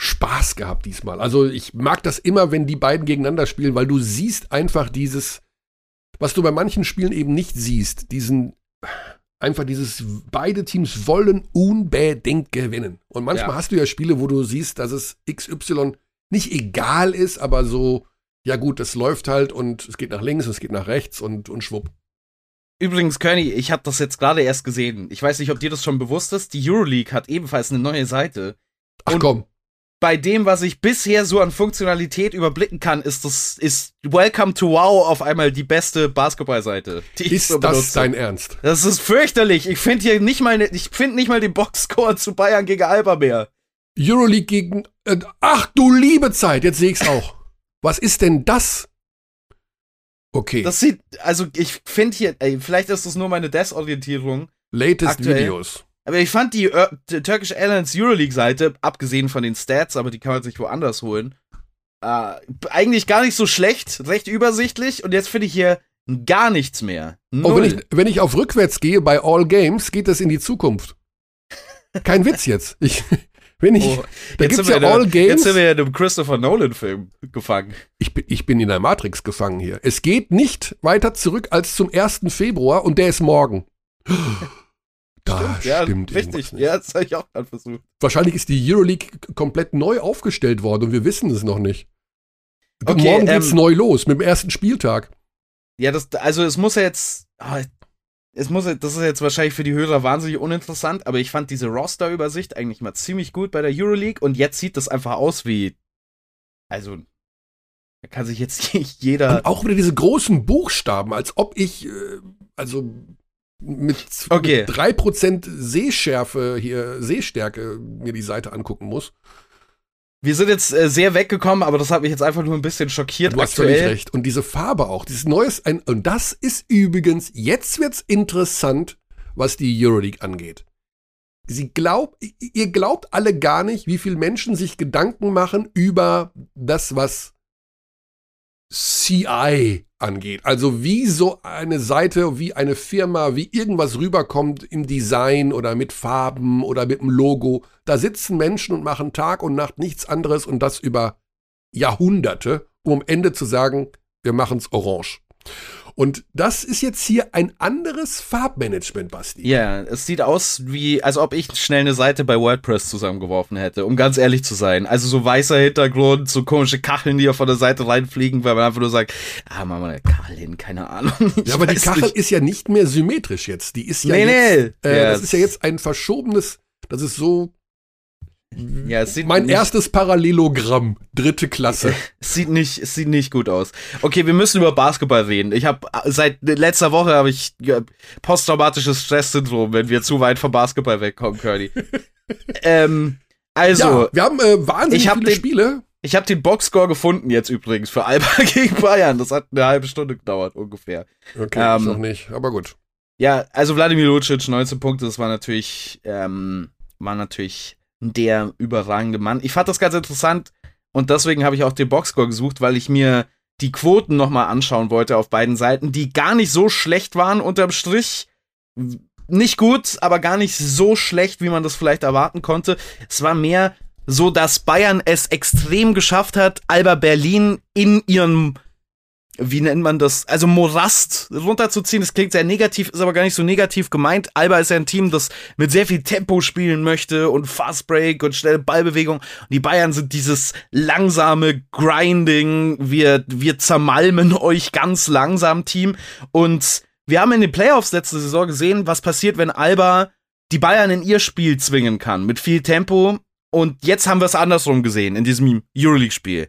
Spaß gehabt diesmal. Also ich mag das immer, wenn die beiden gegeneinander spielen, weil du siehst einfach dieses, was du bei manchen Spielen eben nicht siehst, diesen einfach dieses, beide Teams wollen unbedingt gewinnen. Und manchmal Ja. hast du ja Spiele, wo du siehst, dass es XY nicht egal ist, aber so, ja gut, es läuft halt und es geht nach links und es geht nach rechts und, und schwupp. Übrigens, Kearney, ich habe das jetzt gerade erst gesehen. Ich weiß nicht, ob dir das schon bewusst ist. Die Euroleague hat ebenfalls eine neue Seite. Ach Und- komm, bei dem, was ich bisher so an Funktionalität überblicken kann, ist das ist Welcome to Wow auf einmal die beste Basketballseite. Die ist so das dein Ernst? Das ist fürchterlich. Ich finde hier nicht mal, ne, ich finde nicht mal den Boxscore zu Bayern gegen Alba mehr. Euroleague gegen, äh, ach du liebe Zeit, jetzt sehe ich's auch. Was ist denn das? Okay. Das sieht, also ich finde hier, ey, vielleicht ist das nur meine Desorientierung. Latest aktuell. Videos. Aber ich fand die, uh, die Turkish Airlines Euroleague-Seite, abgesehen von den Stats, aber die kann man sich woanders holen, uh, eigentlich gar nicht so schlecht, recht übersichtlich. Und jetzt finde ich hier gar nichts mehr. Null. Oh, wenn ich, wenn ich auf rückwärts gehe bei All Games, geht das in die Zukunft. Kein Witz jetzt. Ich, wenn ich, oh, da gibt's ja All Games. Jetzt sind wir ja in einem Christopher Nolan-Film gefangen. Ich bin, ich bin in der Matrix gefangen hier. Es geht nicht weiter zurück als zum 1. Februar und der ist morgen. Da stimmt, stimmt ja, richtig. Ja, das habe ich auch gerade versucht. Wahrscheinlich ist die Euroleague komplett neu aufgestellt worden und wir wissen es noch nicht. Okay, Morgen geht's ähm, neu los mit dem ersten Spieltag. Ja, das, also es muss ja jetzt, oh, es muss, das ist jetzt wahrscheinlich für die Hörer wahnsinnig uninteressant, aber ich fand diese Roster-Übersicht eigentlich mal ziemlich gut bei der Euroleague und jetzt sieht das einfach aus wie, also, da kann sich jetzt jeder. Und auch wieder diese großen Buchstaben, als ob ich, äh, also mit, okay. mit 3% Sehschärfe hier, Sehstärke mir die Seite angucken muss. Wir sind jetzt äh, sehr weggekommen, aber das hat mich jetzt einfach nur ein bisschen schockiert. Du hast völlig recht. Und diese Farbe auch, dieses neues, ein, und das ist übrigens, jetzt wird's interessant, was die Euroleague angeht. Sie glaubt, ihr glaubt alle gar nicht, wie viele Menschen sich Gedanken machen über das, was CI angeht. Also wie so eine Seite, wie eine Firma, wie irgendwas rüberkommt im Design oder mit Farben oder mit dem Logo. Da sitzen Menschen und machen Tag und Nacht nichts anderes und das über Jahrhunderte, um am Ende zu sagen, wir machen es orange. Und das ist jetzt hier ein anderes Farbmanagement, Basti. Ja, yeah, es sieht aus wie, als ob ich schnell eine Seite bei WordPress zusammengeworfen hätte, um ganz ehrlich zu sein. Also so weißer Hintergrund, so komische Kacheln, die auf der Seite reinfliegen, weil man einfach nur sagt, ah, machen wir eine Kachel hin, keine Ahnung. Ich ja, aber die Kachel nicht. ist ja nicht mehr symmetrisch jetzt. Die ist ja nee, jetzt, nee. Äh, ja, das ist ja jetzt ein verschobenes, das ist so ja, es sieht mein erstes Parallelogramm, dritte Klasse. Es sieht nicht, es sieht nicht gut aus. Okay, wir müssen über Basketball reden. Ich habe seit letzter Woche habe ich posttraumatisches Stresssyndrom, wenn wir zu weit vom Basketball wegkommen, Curdy. ähm, also, ja, wir haben äh, wahnsinnig viele den, Spiele. Ich habe den Boxscore gefunden jetzt übrigens für Alba gegen Bayern. Das hat eine halbe Stunde gedauert ungefähr. Okay, ähm, noch nicht, aber gut. Ja, also Wladimir Lucic 19 Punkte, das war natürlich ähm, war natürlich der überragende Mann. Ich fand das ganz interessant und deswegen habe ich auch den Boxscore gesucht, weil ich mir die Quoten nochmal anschauen wollte auf beiden Seiten, die gar nicht so schlecht waren unterm Strich. Nicht gut, aber gar nicht so schlecht, wie man das vielleicht erwarten konnte. Es war mehr so, dass Bayern es extrem geschafft hat, Alba Berlin in ihrem wie nennt man das, also Morast runterzuziehen. Das klingt sehr negativ, ist aber gar nicht so negativ gemeint. Alba ist ja ein Team, das mit sehr viel Tempo spielen möchte und Fast Break und schnelle Ballbewegung. Und die Bayern sind dieses langsame Grinding. Wir, wir zermalmen euch ganz langsam Team. Und wir haben in den Playoffs letzte Saison gesehen, was passiert, wenn Alba die Bayern in ihr Spiel zwingen kann. Mit viel Tempo. Und jetzt haben wir es andersrum gesehen in diesem Euroleague-Spiel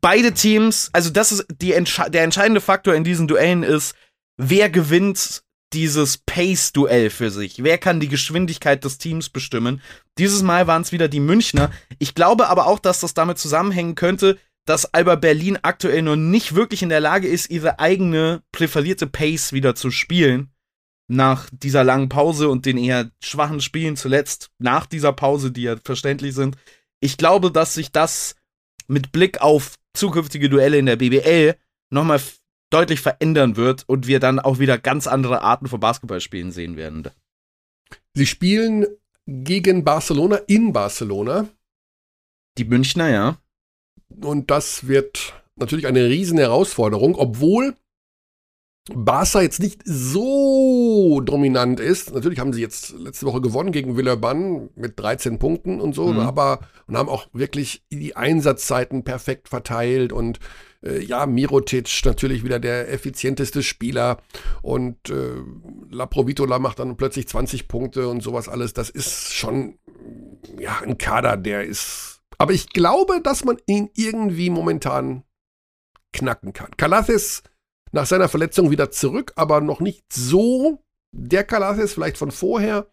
beide Teams, also das ist die, der entscheidende Faktor in diesen Duellen ist, wer gewinnt dieses Pace-Duell für sich? Wer kann die Geschwindigkeit des Teams bestimmen? Dieses Mal waren es wieder die Münchner. Ich glaube aber auch, dass das damit zusammenhängen könnte, dass Alba Berlin aktuell noch nicht wirklich in der Lage ist, ihre eigene präferierte Pace wieder zu spielen. Nach dieser langen Pause und den eher schwachen Spielen zuletzt, nach dieser Pause, die ja verständlich sind. Ich glaube, dass sich das mit Blick auf zukünftige Duelle in der BBL nochmal deutlich verändern wird und wir dann auch wieder ganz andere Arten von Basketballspielen sehen werden. Sie spielen gegen Barcelona in Barcelona. Die Münchner, ja. Und das wird natürlich eine riesen Herausforderung, obwohl Barca jetzt nicht so dominant ist. Natürlich haben sie jetzt letzte Woche gewonnen gegen Villeurbanne mit 13 Punkten und so, mhm. aber und haben auch wirklich die Einsatzzeiten perfekt verteilt und äh, ja, Mirotic natürlich wieder der effizienteste Spieler und äh, La Provitola macht dann plötzlich 20 Punkte und sowas alles. Das ist schon ja ein Kader, der ist Aber ich glaube, dass man ihn irgendwie momentan knacken kann. Kalathis nach seiner Verletzung wieder zurück, aber noch nicht so der Kalathis, vielleicht von vorher.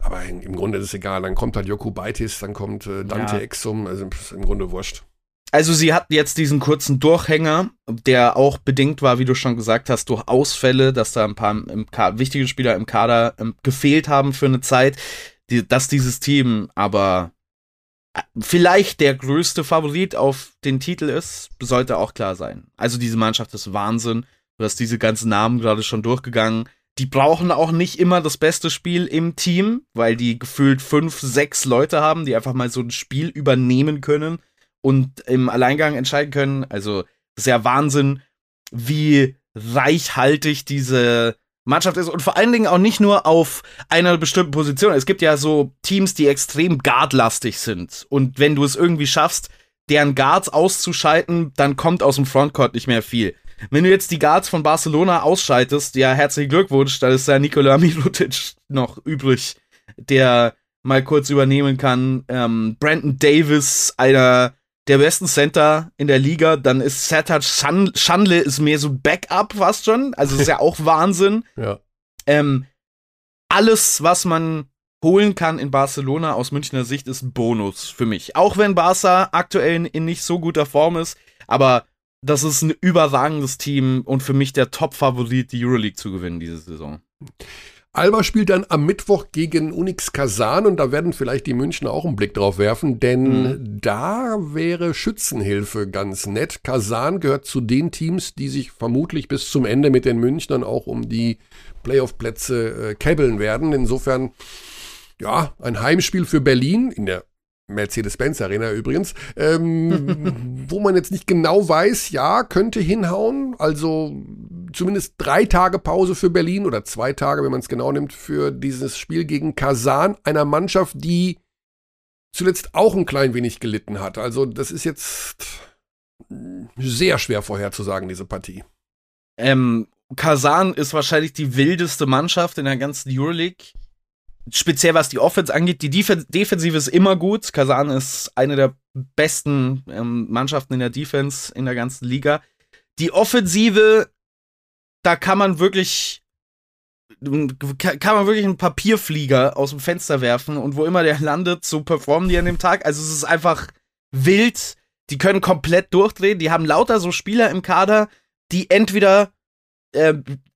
Aber im Grunde ist es egal. Dann kommt halt Joku Baitis, dann kommt äh, Dante ja. Exum. Also im Grunde wurscht. Also sie hatten jetzt diesen kurzen Durchhänger, der auch bedingt war, wie du schon gesagt hast, durch Ausfälle, dass da ein paar wichtige Spieler im Kader ähm, gefehlt haben für eine Zeit, die, dass dieses Team aber vielleicht der größte Favorit auf den Titel ist, sollte auch klar sein. Also diese Mannschaft ist Wahnsinn. Du hast diese ganzen Namen gerade schon durchgegangen. Die brauchen auch nicht immer das beste Spiel im Team, weil die gefühlt fünf, sechs Leute haben, die einfach mal so ein Spiel übernehmen können und im Alleingang entscheiden können. Also, ist ja Wahnsinn, wie reichhaltig diese Mannschaft ist und vor allen Dingen auch nicht nur auf einer bestimmten Position. Es gibt ja so Teams, die extrem guardlastig sind und wenn du es irgendwie schaffst, deren Guards auszuschalten, dann kommt aus dem Frontcourt nicht mehr viel. Wenn du jetzt die Guards von Barcelona ausschaltest, ja, herzlichen Glückwunsch, da ist ja Nikola Mirotic noch übrig, der mal kurz übernehmen kann. Ähm, Brandon Davis, einer der besten Center in der Liga. Dann ist Sertac Schandle ist mehr so Backup fast schon. Also ist ja auch Wahnsinn. Ja. Ähm, alles, was man holen kann in Barcelona aus Münchner Sicht, ist ein Bonus für mich. Auch wenn Barca aktuell in, in nicht so guter Form ist, aber das ist ein überragendes Team und für mich der Top-Favorit, die Euroleague zu gewinnen diese Saison. Alba spielt dann am Mittwoch gegen Unix Kazan und da werden vielleicht die Münchner auch einen Blick drauf werfen, denn mhm. da wäre Schützenhilfe ganz nett. Kazan gehört zu den Teams, die sich vermutlich bis zum Ende mit den Münchnern auch um die Playoff-Plätze äh, käbbeln werden. Insofern, ja, ein Heimspiel für Berlin in der Mercedes-Benz Arena übrigens, ähm, wo man jetzt nicht genau weiß, ja, könnte hinhauen. Also zumindest drei Tage Pause für Berlin oder zwei Tage, wenn man es genau nimmt, für dieses Spiel gegen Kasan, einer Mannschaft, die zuletzt auch ein klein wenig gelitten hat. Also das ist jetzt sehr schwer vorherzusagen, diese Partie. Ähm, Kasan ist wahrscheinlich die wildeste Mannschaft in der ganzen Euroleague speziell was die Offense angeht, die Def Defensive ist immer gut. Kasan ist eine der besten ähm, Mannschaften in der Defense in der ganzen Liga. Die Offensive, da kann man wirklich kann man wirklich einen Papierflieger aus dem Fenster werfen und wo immer der landet, so performen die an dem Tag. Also es ist einfach wild. Die können komplett durchdrehen. Die haben lauter so Spieler im Kader, die entweder äh,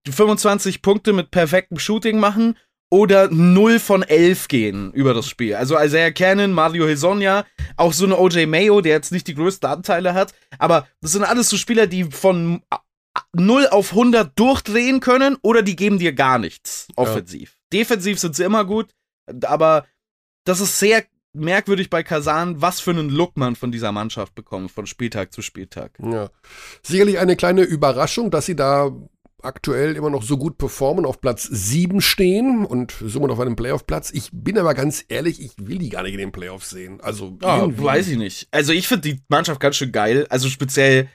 25 Punkte mit perfektem Shooting machen oder 0 von 11 gehen über das Spiel. Also Isaiah Cannon, Mario Hezonja, auch so eine OJ Mayo, der jetzt nicht die größten Anteile hat, aber das sind alles so Spieler, die von 0 auf 100 durchdrehen können oder die geben dir gar nichts offensiv. Ja. Defensiv sind sie immer gut, aber das ist sehr merkwürdig bei Kasan, was für einen Look man von dieser Mannschaft bekommt, von Spieltag zu Spieltag. Ja. Sicherlich eine kleine Überraschung, dass sie da aktuell immer noch so gut performen, auf Platz 7 stehen und somit auf einem Playoff-Platz. Ich bin aber ganz ehrlich, ich will die gar nicht in den Playoffs sehen. Also, oh, weiß ich nicht. Also, ich finde die Mannschaft ganz schön geil. Also, speziell,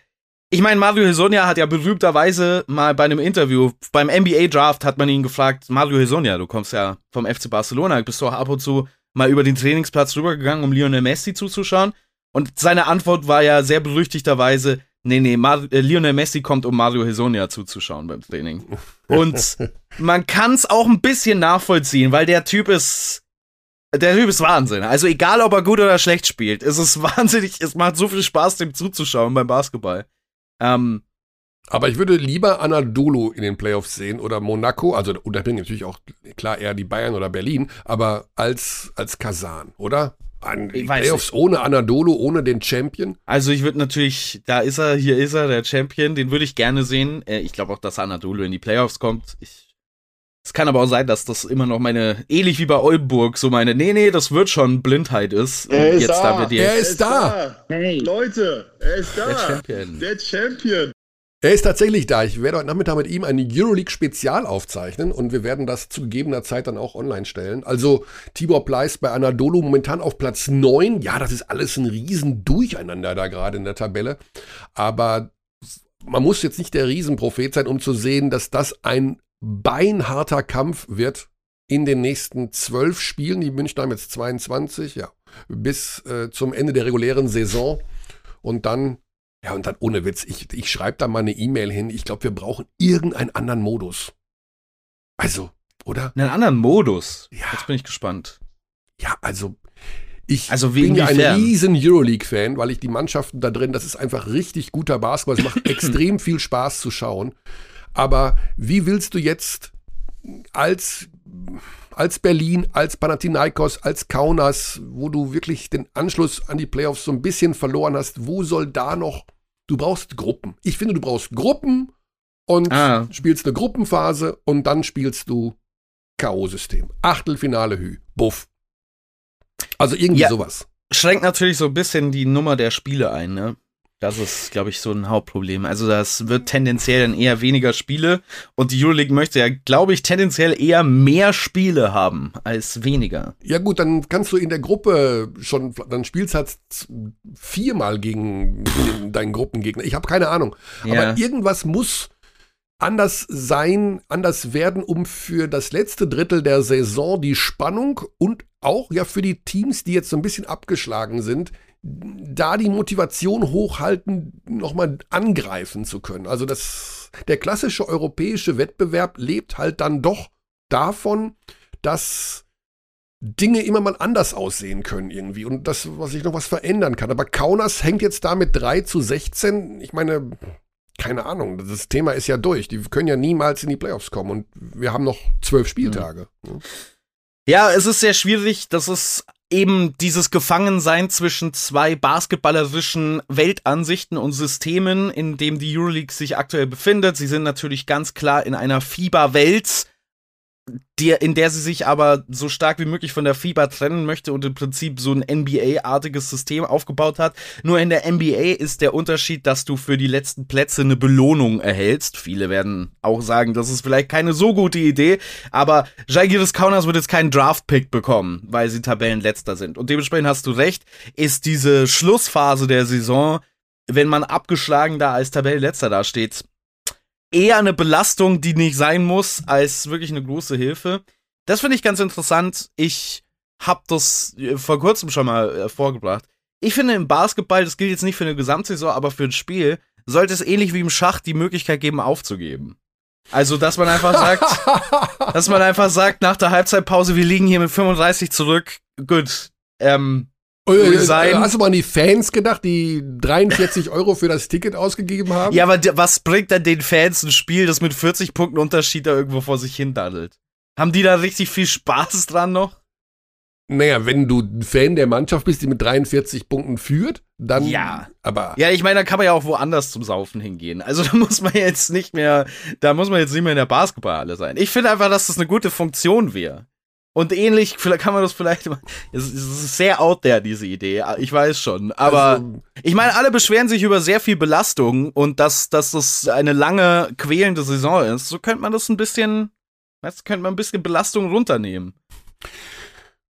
ich meine, Mario Hesonia hat ja berühmterweise mal bei einem Interview, beim NBA-Draft hat man ihn gefragt, Mario Hesonia, du kommst ja vom FC Barcelona, bist du auch ab und zu mal über den Trainingsplatz rübergegangen, um Lionel Messi zuzuschauen? Und seine Antwort war ja sehr berüchtigterweise, Nee, nee, Mar äh, Lionel Messi kommt, um Mario Hesonia zuzuschauen beim Training. Und man kann es auch ein bisschen nachvollziehen, weil der Typ ist. Der Typ ist Wahnsinn. Also egal, ob er gut oder schlecht spielt, es ist wahnsinnig, es macht so viel Spaß, dem zuzuschauen beim Basketball. Ähm, aber ich würde lieber Anadolu in den Playoffs sehen oder Monaco, also unabhängig natürlich auch klar eher die Bayern oder Berlin, aber als, als Kasan, oder? An Playoffs nicht. ohne Anadolu, ohne den Champion? Also ich würde natürlich, da ist er, hier ist er, der Champion, den würde ich gerne sehen. Äh, ich glaube auch, dass Anadolu in die Playoffs kommt. Ich, es kann aber auch sein, dass das immer noch meine, ähnlich wie bei Oldenburg, so meine, nee, nee, das wird schon Blindheit ist. Er ist jetzt da. da er ist da. Hey. Leute, er ist da. Der Champion. Der Champion. Er ist tatsächlich da. Ich werde heute Nachmittag mit ihm eine Euroleague-Spezial aufzeichnen und wir werden das zu gegebener Zeit dann auch online stellen. Also Tibor Pleiss bei Anadolu momentan auf Platz 9. Ja, das ist alles ein Riesendurcheinander da gerade in der Tabelle. Aber man muss jetzt nicht der Riesenprophet sein, um zu sehen, dass das ein beinharter Kampf wird in den nächsten zwölf Spielen. Die Münchner haben jetzt 22, ja. bis äh, zum Ende der regulären Saison. Und dann, ja, und dann ohne Witz, ich, ich schreibe da mal eine E-Mail hin. Ich glaube, wir brauchen irgendeinen anderen Modus. Also, oder? Einen anderen Modus. Ja. Jetzt bin ich gespannt. Ja, also ich Also bin ja ein riesen Euroleague-Fan, weil ich die Mannschaften da drin, das ist einfach richtig guter Basketball. Es macht extrem viel Spaß zu schauen. Aber wie willst du jetzt als, als Berlin, als Panathinaikos, als Kaunas, wo du wirklich den Anschluss an die Playoffs so ein bisschen verloren hast, wo soll da noch, du brauchst Gruppen. Ich finde, du brauchst Gruppen und Ah. spielst eine Gruppenphase und dann spielst du K.O.-System. Achtelfinale Hü. Buff. Also irgendwie Ja. sowas. Schränkt natürlich so ein bisschen die Nummer der Spiele ein, ne? Das ist, glaube ich, so ein Hauptproblem. Also das wird tendenziell dann eher weniger Spiele und die Euroleague möchte ja, glaube ich, tendenziell eher mehr Spiele haben als weniger. Ja gut, dann kannst du in der Gruppe schon, dann spielst halt viermal gegen den, deinen Gruppengegner. Ich habe keine Ahnung. Ja. Aber irgendwas muss anders sein, anders werden, um für das letzte Drittel der Saison die Spannung und auch ja für die Teams, die jetzt so ein bisschen abgeschlagen sind, da die Motivation hochhalten, nochmal angreifen zu können. Also das, der klassische europäische Wettbewerb lebt halt dann doch davon, dass Dinge immer mal anders aussehen können irgendwie und das, was sich noch was verändern kann. Aber Kaunas hängt jetzt da mit 3 zu 16. Ich meine, keine Ahnung, das Thema ist ja durch. Die können ja niemals in die Playoffs kommen und wir haben noch zwölf Spieltage. Ja, es ist sehr schwierig. Das ist eben dieses Gefangensein zwischen zwei basketballerischen Weltansichten und Systemen, in dem die Euroleague sich aktuell befindet. Sie sind natürlich ganz klar in einer FIBA-Welt, der, in der sie sich aber so stark wie möglich von der FIBA trennen möchte und im Prinzip so ein NBA-artiges System aufgebaut hat. Nur in der NBA ist der Unterschied, dass du für die letzten Plätze eine Belohnung erhältst. Viele werden auch sagen, das ist vielleicht keine so gute Idee, aber Jagiris Kaunas wird jetzt keinen Draft-Pick bekommen, weil sie Tabellenletzter sind. Und dementsprechend hast du recht, ist diese Schlussphase der Saison, wenn man abgeschlagen da als Tabellenletzter dasteht, eher eine Belastung, die nicht sein muss, als wirklich eine große Hilfe. Das finde ich ganz interessant. Ich habe das äh, vor kurzem schon mal äh, vorgebracht. Ich finde im Basketball, das gilt jetzt nicht für eine Gesamtsaison, aber für ein Spiel, sollte es ähnlich wie im Schach die Möglichkeit geben, aufzugeben. Also, dass man einfach sagt, dass man einfach sagt, nach der Halbzeitpause, wir liegen hier mit 35 zurück. Gut. Ähm, Äh, äh, Resign. Hast du mal an die Fans gedacht, die 43 Euro für das Ticket ausgegeben haben? ja, aber was bringt dann den Fans ein Spiel, das mit 40 Punkten Unterschied da irgendwo vor sich hin daddelt? Haben die da richtig viel Spaß dran noch? Naja, wenn du ein Fan der Mannschaft bist, die mit 43 Punkten führt, dann. Ja. Aber. Ja, ich meine, da kann man ja auch woanders zum Saufen hingehen. Also da muss man jetzt nicht mehr, da muss man jetzt nicht mehr in der Basketballhalle sein. Ich finde einfach, dass das eine gute Funktion wäre. Und ähnlich, vielleicht kann man das vielleicht, es ist sehr out there, diese Idee, ich weiß schon. Aber Also- ich meine, alle beschweren sich über sehr viel Belastung und dass, dass das eine lange, quälende Saison ist. So könnte man das ein bisschen, weißt, könnte man ein bisschen Belastung runternehmen.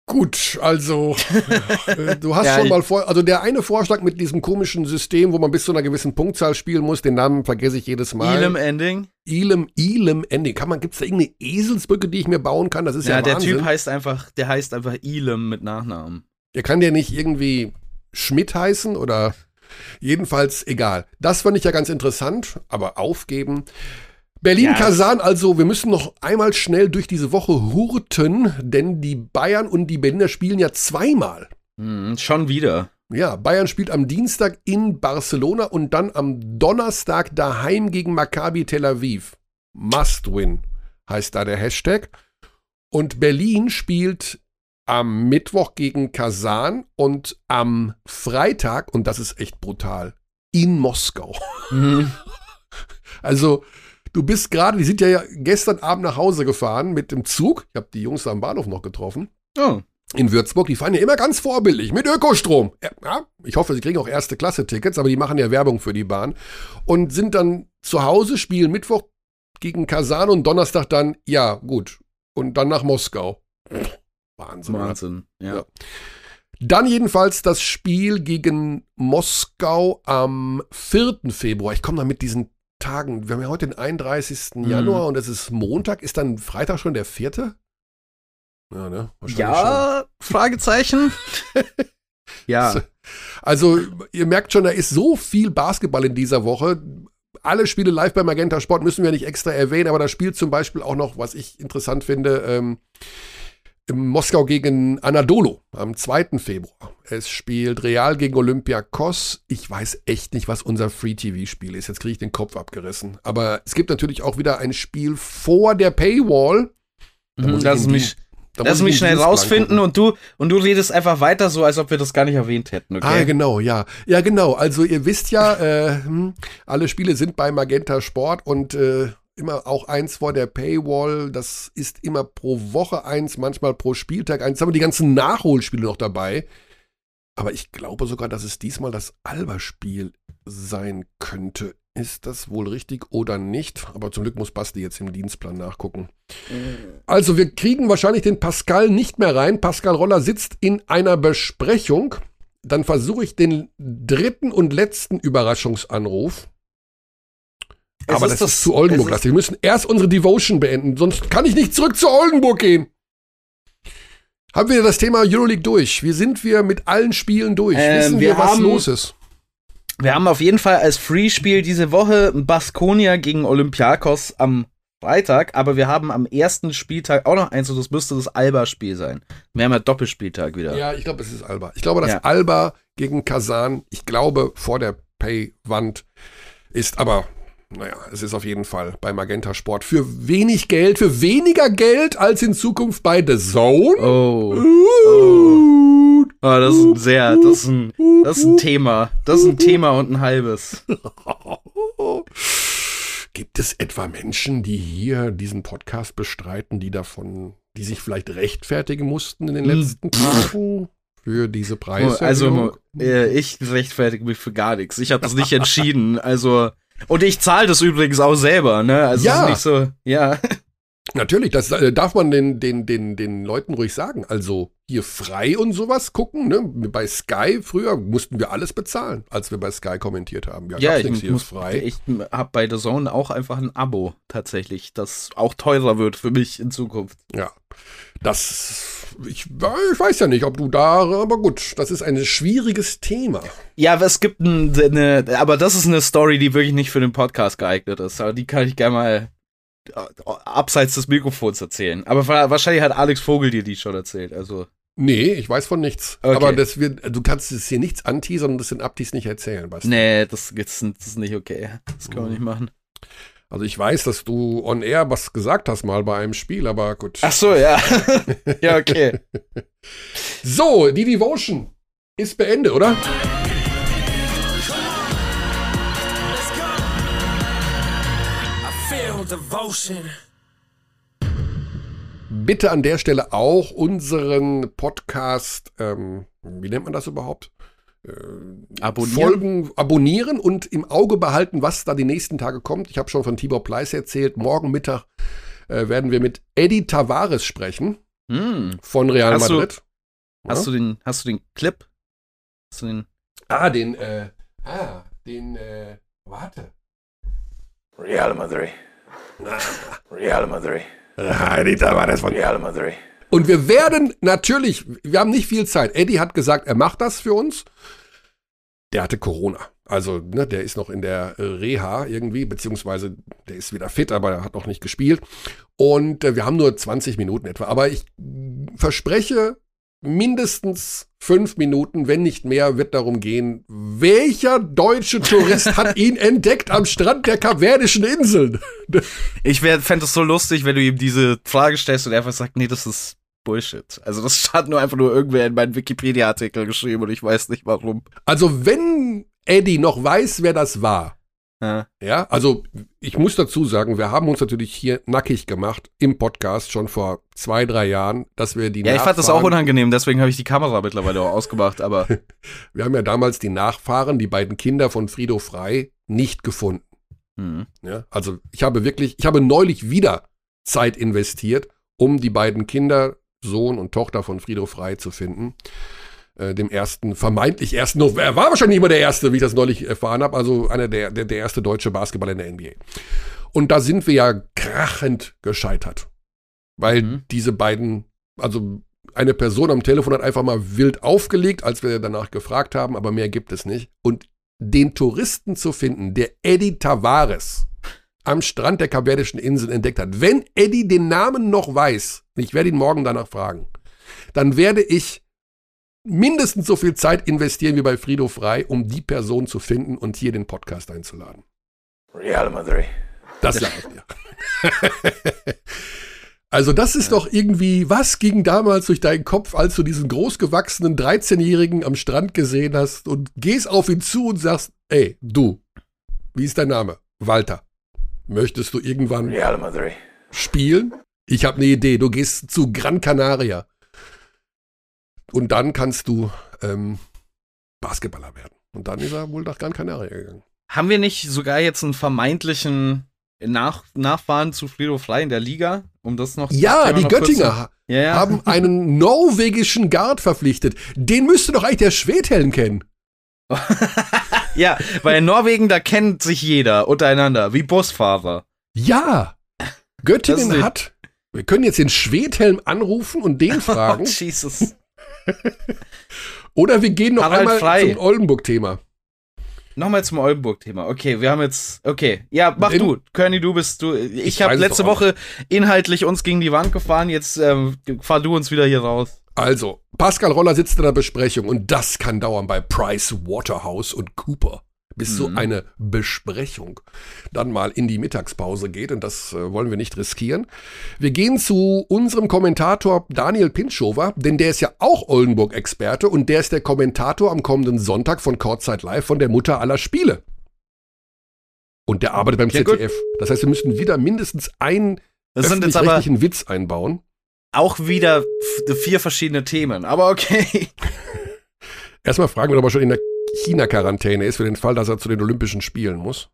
Gut, also äh, du hast Ja, schon mal vor, also der eine Vorschlag mit diesem komischen System, wo man bis zu einer gewissen Punktzahl spielen muss, den Namen vergesse ich jedes Mal. Elam Ending. Elam, Elam Ending. Kann man, gibt's da irgendeine Eselsbrücke, die ich mir bauen kann? Das ist ja, Ja, der Wahnsinn. Typ heißt einfach, der heißt einfach Elam mit Nachnamen. Der kann der nicht irgendwie Schmidt heißen oder jedenfalls egal. Das fand ich ja ganz interessant, aber aufgeben. Berlin-Kasan, also wir müssen noch einmal schnell durch diese Woche hurten, denn die Bayern und die Berliner spielen ja zweimal. Hm, schon wieder. Ja, Bayern spielt am Dienstag in Barcelona und dann am Donnerstag daheim gegen Maccabi Tel Aviv. Must win heißt da der Hashtag. Und Berlin spielt am Mittwoch gegen Kasan und am Freitag, und das ist echt brutal, in Moskau. Mhm. Also, du bist gerade, die sind ja gestern Abend nach Hause gefahren mit dem Zug. Ich habe die Jungs am Bahnhof noch getroffen Oh. In Würzburg, die fahren ja immer ganz vorbildlich mit Ökostrom. Ja, ich hoffe, sie kriegen auch erste Klasse Tickets, aber die machen ja Werbung für die Bahn und sind dann zu Hause, spielen Mittwoch gegen Kasan und Donnerstag dann, ja, gut, und dann nach Moskau. Wahnsinn. Wahnsinn. Ja. Ja. Dann jedenfalls das Spiel gegen Moskau am 4. Februar. Ich komme da mit diesen Tagen. Wir haben ja heute den 31. Mhm. Januar und es ist Montag. Ist dann Freitag schon der 4.? Ja, ne? Ja, Fragezeichen. Ja. Also, ihr merkt schon, da ist so viel Basketball in dieser Woche. Alle Spiele live bei Magenta Sport müssen wir nicht extra erwähnen, aber da spielt zum Beispiel auch noch, was ich interessant finde, ähm, in Moskau gegen Anadolu am 2. Februar. Es spielt Real gegen Olympiakos. Ich weiß echt nicht, was unser Free-TV-Spiel ist. Jetzt kriege ich den Kopf abgerissen. Aber es gibt natürlich auch wieder ein Spiel vor der Paywall. Da Mhm, lass mich, da lass mich schnell rausfinden und du, und du redest einfach weiter so, als ob wir das gar nicht erwähnt hätten, okay? Ah, genau, ja. Ja, genau. Also ihr wisst ja, äh, hm, alle Spiele sind bei Magenta Sport und äh, immer auch eins vor der Paywall. Das ist immer pro Woche eins, manchmal pro Spieltag eins. Jetzt haben wir die ganzen Nachholspiele noch dabei. Aber ich glaube sogar, dass es diesmal das Alba-Spiel sein könnte. Ist das wohl richtig oder nicht? Aber zum Glück muss Basti jetzt im Dienstplan nachgucken. Also wir kriegen wahrscheinlich den Pascal nicht mehr rein. Pascal Roller sitzt in einer Besprechung. Dann versuche ich den dritten und letzten Überraschungsanruf. Es Aber ist das, das- ist zu Oldenburg. lastig. Wir müssen erst unsere Devotion beenden, sonst kann ich nicht zurück zu Oldenburg gehen. Haben wir das Thema Euroleague durch? Wie sind wir mit allen Spielen durch? Ähm, Wissen wir, wir was los ist? Wir haben auf jeden Fall als Free-Spiel diese Woche Baskonia gegen Olympiakos am Freitag, aber wir haben am ersten Spieltag auch noch eins und das müsste das Alba-Spiel sein. Wir haben ja Doppelspieltag wieder. Ja, ich glaube, es ist Alba. Ich glaube, dass Ja. Alba gegen Kasan, ich glaube, vor der Pay-Wand ist, aber naja, es ist auf jeden Fall bei Magenta Sport für wenig Geld, für weniger Geld als in Zukunft bei The Zone. Oh. Uh, oh, das ist ein sehr, das ist ein, das ist ein Thema. Das ist ein Thema und ein halbes. Gibt es etwa Menschen, die hier diesen Podcast bestreiten, die davon, die sich vielleicht rechtfertigen mussten in den Hm. letzten Tagen für diese Preise? Also, äh, ich rechtfertige mich für gar nichts. Ich habe das nicht entschieden. Also, und ich zahle das übrigens auch selber, ne? Also, Ja. nicht so, ja. Natürlich, das äh, darf man den, den, den, den Leuten ruhig sagen. Also hier frei und sowas gucken. Ne? Bei Sky früher mussten wir alles bezahlen, als wir bei Sky kommentiert haben. Ja, Ja, ich hier muss, ist frei. ich habe bei The Zone auch einfach ein Abo tatsächlich, das auch teurer wird für mich in Zukunft. Ja, das, ich, ich weiß ja nicht, ob du da, aber gut, das ist ein schwieriges Thema. Ja, aber es gibt ein, eine, aber das ist eine Story, die wirklich nicht für den Podcast geeignet ist. Aber die kann ich gerne mal abseits des Mikrofons erzählen. Aber wa- wahrscheinlich hat Alex Vogel dir die schon erzählt. Also Nee, ich weiß von nichts. Okay. Aber das wird, du kannst es hier nichts anteasern und das in Abtis nicht erzählen, Basti. nee, das, das, das ist nicht okay. Das können wir nicht machen. Also ich weiß, dass du on air was gesagt hast mal bei einem Spiel, aber gut. Ach so, ja. ja, okay. So, die Devotion ist beendet, oder? Bitte an der Stelle auch unseren Podcast, ähm, wie nennt man das überhaupt? Äh, Abonnieren. Folgen abonnieren und im Auge behalten, was da die nächsten Tage kommt. Ich habe schon von Tibor Pleiss erzählt. Morgen Mittag äh, werden wir mit Eddie Tavares sprechen Hm. von Real Hast du- Madrid. Hast Ja? du den, hast du den Clip? Hast du den, Ah, den, äh, ah, den, äh, warte. Real Madrid. Real Madrid. Ah, Eddie Tavares von Real Madrid. Und wir werden natürlich, wir haben nicht viel Zeit. Eddie hat gesagt, er macht das für uns. Der hatte Corona. Also, ne, der ist noch in der äh, Reha irgendwie, beziehungsweise der ist wieder fit, aber er hat noch nicht gespielt. Und äh, wir haben nur 20 Minuten etwa. Aber ich verspreche, mindestens fünf Minuten, wenn nicht mehr, wird darum gehen, welcher deutsche Tourist hat ihn entdeckt am Strand der Kapverdischen Inseln? Ich fände es so lustig, wenn du ihm diese Frage stellst und er einfach sagt, nee, das ist Bullshit. Also das hat nur einfach nur irgendwer in meinen Wikipedia-Artikel geschrieben und ich weiß nicht warum. Also, wenn Eddie noch weiß, wer das war, Ja. Ja, also ich muss dazu sagen, wir haben uns natürlich hier nackig gemacht im Podcast schon vor zwei, drei Jahren, dass wir die Ja, ich fand das auch Nachfahren- unangenehm, deswegen habe ich die Kamera mittlerweile auch ausgemacht, aber Wir haben ja damals die Nachfahren, die beiden Kinder von Frido Frei, nicht gefunden. hm. Ja, also ich habe wirklich, ich habe neulich wieder Zeit investiert, um die beiden Kinder, Sohn und Tochter von Frido Frei zu finden. Äh, dem ersten, vermeintlich ersten, er war wahrscheinlich mal der erste, wie ich das neulich erfahren habe, also einer der, der, der erste deutsche Basketballer in der NBA. Und da sind wir ja krachend gescheitert. Weil Mhm. diese beiden, also eine Person am Telefon hat einfach mal wild aufgelegt, als wir danach gefragt haben, aber mehr gibt es nicht. Und den Touristen zu finden, der Eddie Tavares am Strand der Kapverdischen Inseln entdeckt hat. Wenn Eddie den Namen noch weiß, ich werde ihn morgen danach fragen, dann werde ich mindestens so viel Zeit investieren wie bei Frido Frei, um die Person zu finden und hier den Podcast einzuladen. Real Madrid. Das sage ich dir. Also das ist doch irgendwie, was ging damals durch deinen Kopf, als du diesen großgewachsenen 13-Jährigen am Strand gesehen hast und gehst auf ihn zu und sagst, ey, du, wie ist dein Name? Walter. Möchtest du irgendwann Real Madrid. spielen? Ich habe eine Idee. Du gehst zu Gran Canaria. Und dann kannst du ähm, Basketballer werden. Und dann ist er wohl nach Gran Canaria gegangen. Haben wir nicht sogar jetzt einen vermeintlichen nach Nachfahren zu Frido Fly in der Liga? Um das noch Ja, das die noch Göttinger ja, ja. haben einen norwegischen Guard verpflichtet. Den müsste doch eigentlich der Schwedhelm kennen. ja, weil in Norwegen, da kennt sich jeder untereinander, wie Busfahrer. Ja. Göttingen hat. Wir können jetzt den Schwedhelm anrufen und den Oh, fragen. Jesus. oder wir gehen noch Harald einmal Frei. zum Oldenburg-Thema. Nochmal zum Oldenburg-Thema. Okay, wir haben jetzt. Okay, ja, mach In- du. Körny, du bist du. Ich, Ich habe letzte Woche inhaltlich uns gegen die Wand gefahren. Jetzt ähm, fahr du uns wieder hier raus. Also, Pascal Roller sitzt in der Besprechung und das kann dauern bei Price Waterhouse und Cooper. Bis so Mhm. eine Besprechung dann mal in die Mittagspause geht und das äh, wollen wir nicht riskieren. Wir gehen zu unserem Kommentator Daniel Pinschover, denn der ist ja auch Oldenburg-Experte und der ist der Kommentator am kommenden Sonntag von Kurzzeit Live von der Mutter aller Spiele. Und der arbeitet beim Ja, gut. ZDF. Das heißt, wir müssen wieder mindestens einen öffentlich-rechtlichen Witz einbauen. auch wieder vier verschiedene Themen. Aber okay. Erstmal fragen wir doch mal schon in der China-Quarantäne ist, für den Fall, dass er zu den Olympischen Spielen muss.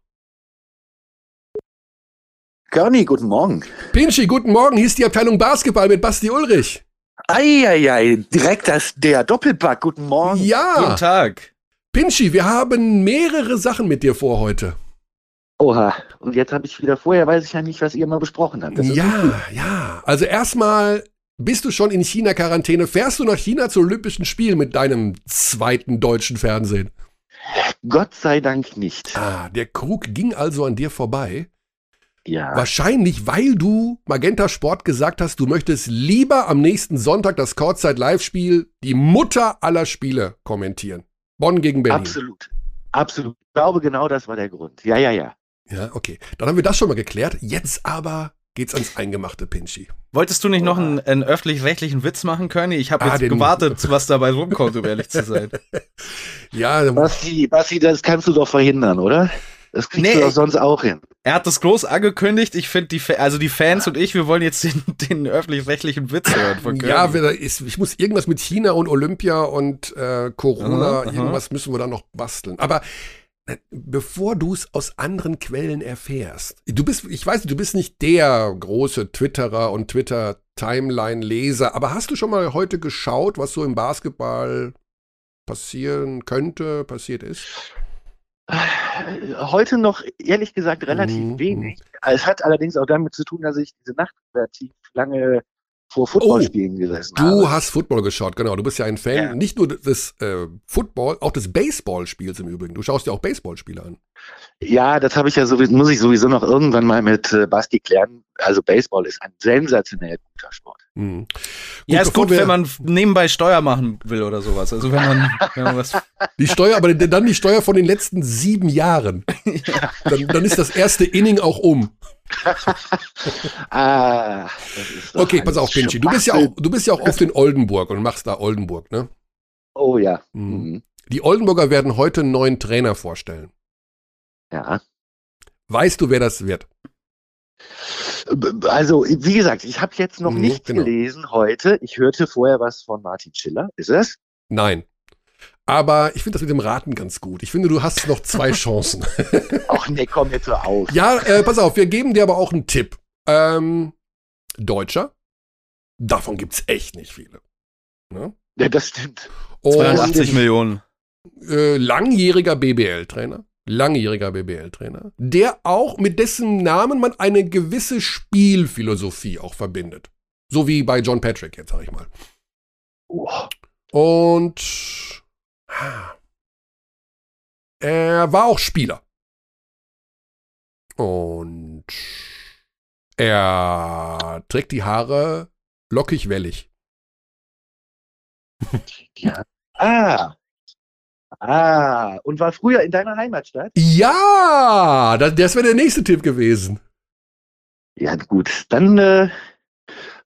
Körny, guten Morgen. Pinschi, guten Morgen, hier ist die Abteilung Basketball mit Basti Ulrich. Eieiei, direkt das, der Doppelpack, guten Morgen. Guten Ja, Tag. Pinschi, wir haben mehrere Sachen mit dir vor heute. Oha, und jetzt habe ich wieder, vorher weiß ich ja nicht, was ihr mal besprochen habt. Das ist Ja, ja. Also erstmal, bist du schon in China-Quarantäne? Fährst du nach China zu Olympischen Spielen mit deinem zweiten deutschen Fernsehen? Gott sei Dank nicht. Ah, der Krug ging also an dir vorbei. Ja, Wahrscheinlich, weil du Magenta Sport gesagt hast, du möchtest lieber am nächsten Sonntag das Kurzzeit Live-Spiel, die Mutter aller Spiele, kommentieren. Bonn gegen Berlin. absolut. Absolut. Ich glaube, genau das war der Grund. Ja, ja, ja. Ja, okay. Dann haben wir das schon mal geklärt. Jetzt aber geht's ans Eingemachte, Pinschi. Wolltest du nicht noch einen, einen öffentlich-rechtlichen Witz machen, Körny? Ich habe Ah, jetzt gewartet, was dabei rumkommt, um ehrlich zu sein. Ja, Basti, Basti, das kannst du doch verhindern, oder? Das kriegst Nee, du doch sonst auch hin. Er hat das groß angekündigt. Ich finde, die, also die Fans und ich, wir wollen jetzt den, den öffentlich-rechtlichen Witz hören von Körny. ja, ist, ich muss irgendwas mit China und Olympia und äh, Corona, Aha, aha. irgendwas müssen wir da noch basteln. Aber äh, bevor du es aus anderen Quellen erfährst, du bist, ich weiß, du bist nicht der große Twitterer und Twitter-Timeline-Leser, aber hast du schon mal heute geschaut, was so im Basketball passieren könnte, passiert ist? Äh, Heute noch, ehrlich gesagt, relativ Mhm, wenig. Es hat allerdings auch damit zu tun, dass ich diese Nacht relativ lange vor Footballspielen gesessen Du habe. hast Football geschaut, genau. Du bist ja ein Fan Ja. nicht nur des äh, Football, auch des Baseballspiels im Übrigen. Du schaust dir auch Baseballspiele an. Ja, das habe ich ja sowieso, muss ich sowieso noch irgendwann mal mit äh, Basti klären. Also Baseball ist ein sensationell guter Sport. Mhm. ja, ist gut, wenn man nebenbei Steuer machen will oder sowas. Also wenn man, wenn man was. Die Steuer, aber dann die Steuer von den letzten sieben Jahren. Dann, dann ist das erste Inning auch um. Ah, das ist doch Okay, pass auf, Pinschi. Du bist ja auch, du bist ja auch oft in Oldenburg und machst da Oldenburg, ne? Oh ja. Mhm. Mhm. Die Oldenburger werden heute einen neuen Trainer vorstellen. Ja. Weißt du, wer das wird? Also, wie gesagt, ich habe jetzt noch Mhm, nichts genau. gelesen heute. Ich hörte vorher was von Martin Schiller. Ist es? Nein. Aber ich finde das mit dem Raten ganz gut. Ich finde, du hast noch zwei Chancen. Ach nee, komm jetzt so auf. Ja, äh, pass auf, wir geben dir aber auch einen Tipp. Ähm, Deutscher, davon gibt's echt nicht viele. Ne? Ja, das stimmt. Und 82 Millionen. äh, langjähriger BBL-Trainer, langjähriger BBL-Trainer, der auch mit dessen Namen man eine gewisse Spielphilosophie auch verbindet. So wie bei John Patrick jetzt, sag ich mal. Und er war auch Spieler. Und er trägt die Haare lockig wellig. Ja. Ah. Ah. Und war früher in deiner Heimatstadt? Ja, das, das wäre der nächste Tipp gewesen. Ja, gut. Dann äh,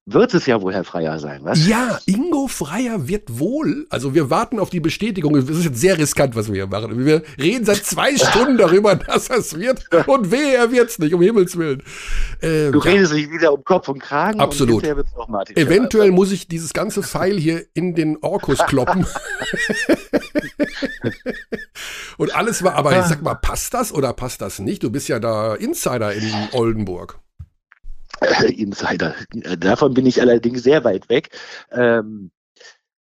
wird es ja wohl Herr Freier sein, was? Ja, Ingo Freier wird wohl. Also wir warten auf die Bestätigung. Es ist jetzt sehr riskant, was wir hier machen. Wir reden seit zwei Stunden darüber, dass es wird. Und wehe, er wird's nicht, um Himmels Willen. Ähm, du redest dich wieder um Kopf und Kragen. Absolut. Und wird's noch Martin Eventuell muss ich dieses ganze Pfeil hier in den Orkus kloppen. und alles war, aber ich sag mal, passt das oder passt das nicht? Du bist ja da Insider in Oldenburg. Insider. Davon bin ich allerdings sehr weit weg. Ähm,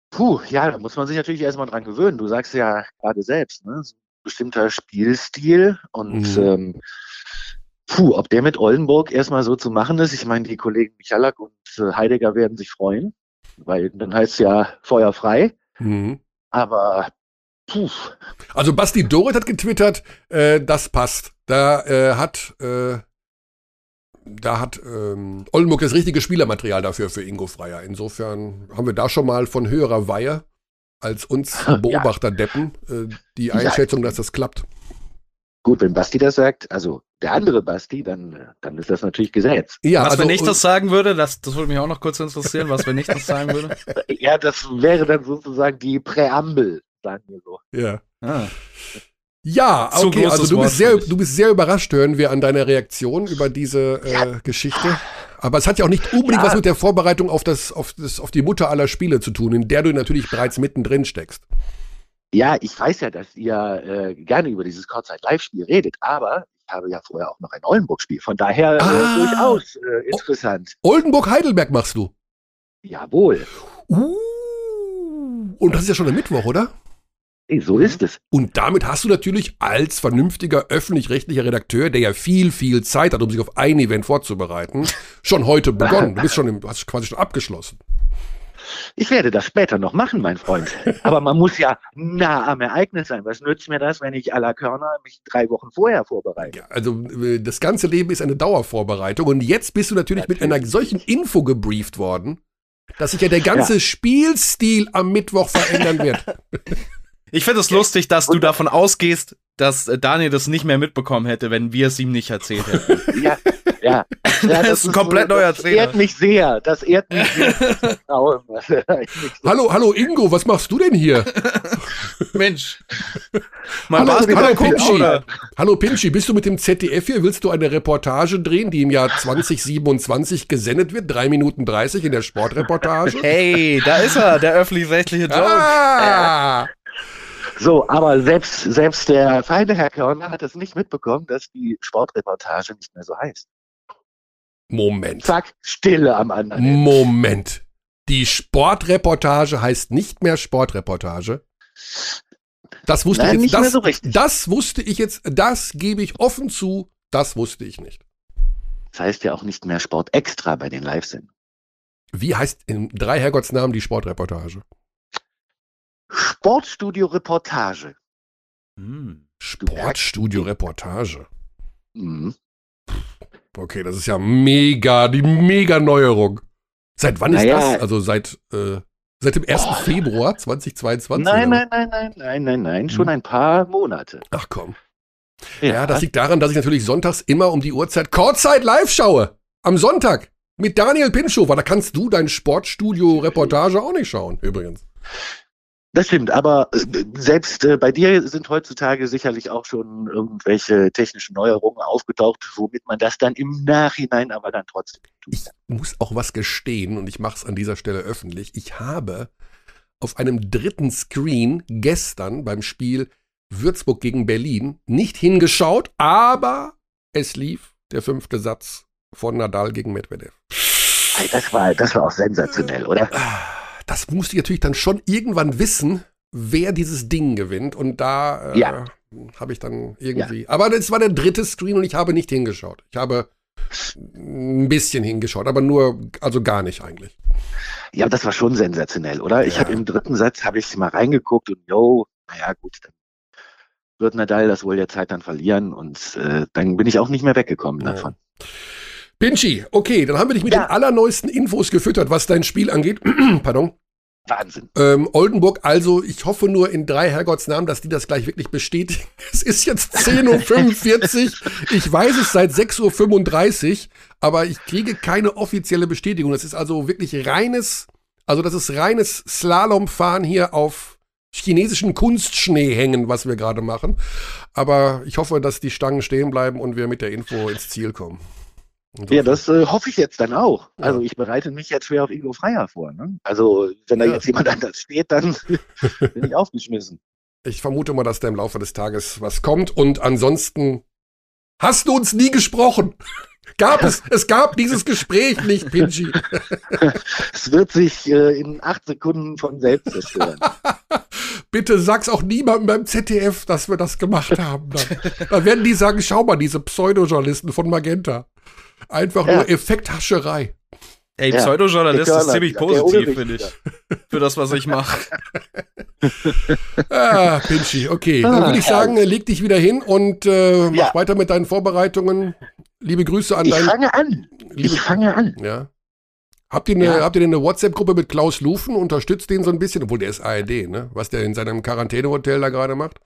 puh, ja, da muss man sich natürlich erstmal dran gewöhnen. Du sagst ja gerade selbst, ne? So ein bestimmter Spielstil und mhm. ähm, puh, ob der mit Oldenburg erstmal so zu machen ist. Ich meine, die Kollegen Michalak und äh, Heidegger werden sich freuen, weil dann heißt es ja Feuer frei. Mhm. Aber Puh. Also Basti Dorit hat getwittert, äh, das passt. Da äh, hat äh, da hat ähm, Oldenburg das richtige Spielermaterial dafür für Ingo Freier. Insofern haben wir da schon mal von höherer Weihe als uns Beobachterdeppen äh, die Einschätzung, ja. dass das klappt. Gut, wenn Basti das sagt, also der andere Basti, dann, dann ist das natürlich Gesetz. Ja, was, also, wenn ich das sagen würde, das, das würde mich auch noch kurz interessieren, was, wenn ich das sagen würde? ja, das wäre dann sozusagen die Präambel, sagen wir so. Ja. Ah. Ja, okay, also du bist, sehr, du bist sehr überrascht, hören wir an deiner Reaktion über diese äh, ja. Geschichte. Aber es hat ja auch nicht unbedingt ja. was mit der Vorbereitung auf, das, auf, das, auf die Mutter aller Spiele zu tun, in der du natürlich bereits mittendrin steckst. Ja, ich weiß ja, dass ihr äh, gerne über dieses Kurzzeit-Live-Spiel redet, aber ich habe ja vorher auch noch ein Oldenburg-Spiel, von daher äh, ah. durchaus äh, interessant. Oldenburg-Heidelberg machst du? Jawohl. Uh, und das ist ja schon der Mittwoch, oder? So ist es. Und damit hast du natürlich als vernünftiger öffentlich-rechtlicher Redakteur, der ja viel, viel Zeit hat, um sich auf ein Event vorzubereiten, schon heute begonnen. Du bist schon im, hast quasi schon abgeschlossen. Ich werde das später noch machen, mein Freund. Aber man muss ja nah am Ereignis sein. Was nützt mir das, wenn ich à la Körner mich drei Wochen vorher vorbereite? Ja, also äh, das ganze Leben ist eine Dauervorbereitung. Und jetzt bist du natürlich, natürlich. mit einer solchen Info gebrieft worden, dass sich ja der ganze ja. Spielstil am Mittwoch verändern wird. Ich finde es lustig, dass du davon ausgehst, dass äh, Daniel das nicht mehr mitbekommen hätte, wenn wir es ihm nicht erzählt hätten. Ja, ja. ja das, ist ein komplett so, neuer Trainer. Das ehrt mich sehr. Das ehrt mich sehr. hallo, hallo Ingo, was machst du denn hier? Mensch. Hallo, hallo Pinschi. Hallo Pinschi, bist du mit dem ZDF hier? Willst du eine Reportage drehen, die im Jahr 2027 gesendet wird? Drei Minuten 30 in der Sportreportage? Hey, da ist er, der öffentlich-rechtliche Joke. Ah. So, aber selbst, selbst der feine Herr Körner hat es nicht mitbekommen, dass die Sportreportage nicht mehr so heißt. Moment. Zack, Stille am anderen. Moment. Die Sportreportage heißt nicht mehr Sportreportage. Das wusste Nein, ich jetzt. Das, so das wusste ich jetzt, das gebe ich offen zu, das wusste ich nicht. Das heißt ja auch nicht mehr Sport extra bei den Live-Sendungen. Wie heißt in drei Herrgottsnamen die Sportreportage? Sportstudio Reportage. Hm. Sportstudio Reportage. Mhm. Okay, das ist ja mega, die mega Neuerung. Seit wann naja. ist das? Also seit, äh, seit dem 1. Oh. Februar 2022? Nein, nein, nein, nein, nein, nein, nein, schon hm. ein paar Monate. Ach komm. Ja. ja, das liegt daran, dass ich natürlich sonntags immer um die Uhrzeit Kurzzeit live schaue. Am Sonntag. Mit Daniel Pinschofer. Da kannst du dein Sportstudio-Reportage auch nicht schauen, übrigens. Das stimmt, aber äh, selbst äh, bei dir sind heutzutage sicherlich auch schon irgendwelche technischen Neuerungen aufgetaucht, womit man das dann im Nachhinein aber dann trotzdem tut. Ich muss auch was gestehen und ich mache es an dieser Stelle öffentlich. Ich habe auf einem dritten Screen gestern beim Spiel Würzburg gegen Berlin nicht hingeschaut, aber es lief der fünfte Satz von Nadal gegen Medvedev. Das war, das war auch sensationell, oder? Das musste ich natürlich dann schon irgendwann wissen, wer dieses Ding gewinnt. Und da äh, ja. habe ich dann irgendwie. Ja. Aber das war der dritte Screen und ich habe nicht hingeschaut. Ich habe ein bisschen hingeschaut, aber nur, also gar nicht eigentlich. Ja, das war schon sensationell, oder? Ich Ja. habe im dritten Satz habe ich mal reingeguckt und yo, naja gut, dann wird Nadal das wohl jetzt halt dann verlieren und äh, dann bin ich auch nicht mehr weggekommen Ja. davon. Pinchy, okay, dann haben wir dich mit Ja. den allerneuesten Infos gefüttert, was dein Spiel angeht. Pardon. Wahnsinn. Ähm, Oldenburg, also ich hoffe nur in drei Herrgottsnamen, dass die das gleich wirklich bestätigen. Es ist jetzt 10.45 Uhr. Ich weiß es seit 6.35 Uhr, aber ich kriege keine offizielle Bestätigung. Das ist also wirklich reines, also das ist reines Slalomfahren hier auf chinesischen Kunstschnee hängen, was wir gerade machen. Aber ich hoffe, dass die Stangen stehen bleiben und wir mit der Info ins Ziel kommen. Ja, das äh, hoffe ich jetzt dann auch. Ja. Also ich bereite mich jetzt schwer auf Ingo Freier vor. Ne? Also wenn da Ja. jetzt jemand anders steht, dann bin ich aufgeschmissen. Ich vermute mal, dass da im Laufe des Tages was kommt. Und ansonsten hast du uns nie gesprochen. Gab es, es gab dieses Gespräch nicht, Pinchy. Es wird sich äh, in acht Sekunden von selbst zerstören. Bitte sag's auch niemandem beim ZDF, dass wir das gemacht haben. Dann, dann werden die sagen, schau mal, diese Pseudojournalisten von Magenta. Einfach Ja. nur Effekthascherei. Ey, Ja, Pseudojournalist ist ziemlich positiv, finde ich. Für das, was ich mache. Ah, Pinchy, okay. Dann Ah, würde ich sagen, leg dich wieder hin und äh, mach Ja. weiter mit deinen Vorbereitungen. Liebe Grüße an Ich deinen. fange an. Liebe- Ich fange an. Ja. Habt ihr eine, Ja. habt ihr denn eine WhatsApp-Gruppe mit Klaus Lufen? Unterstützt den so ein bisschen, obwohl der ist ARD, ne? Was der in seinem Quarantänehotel da gerade macht?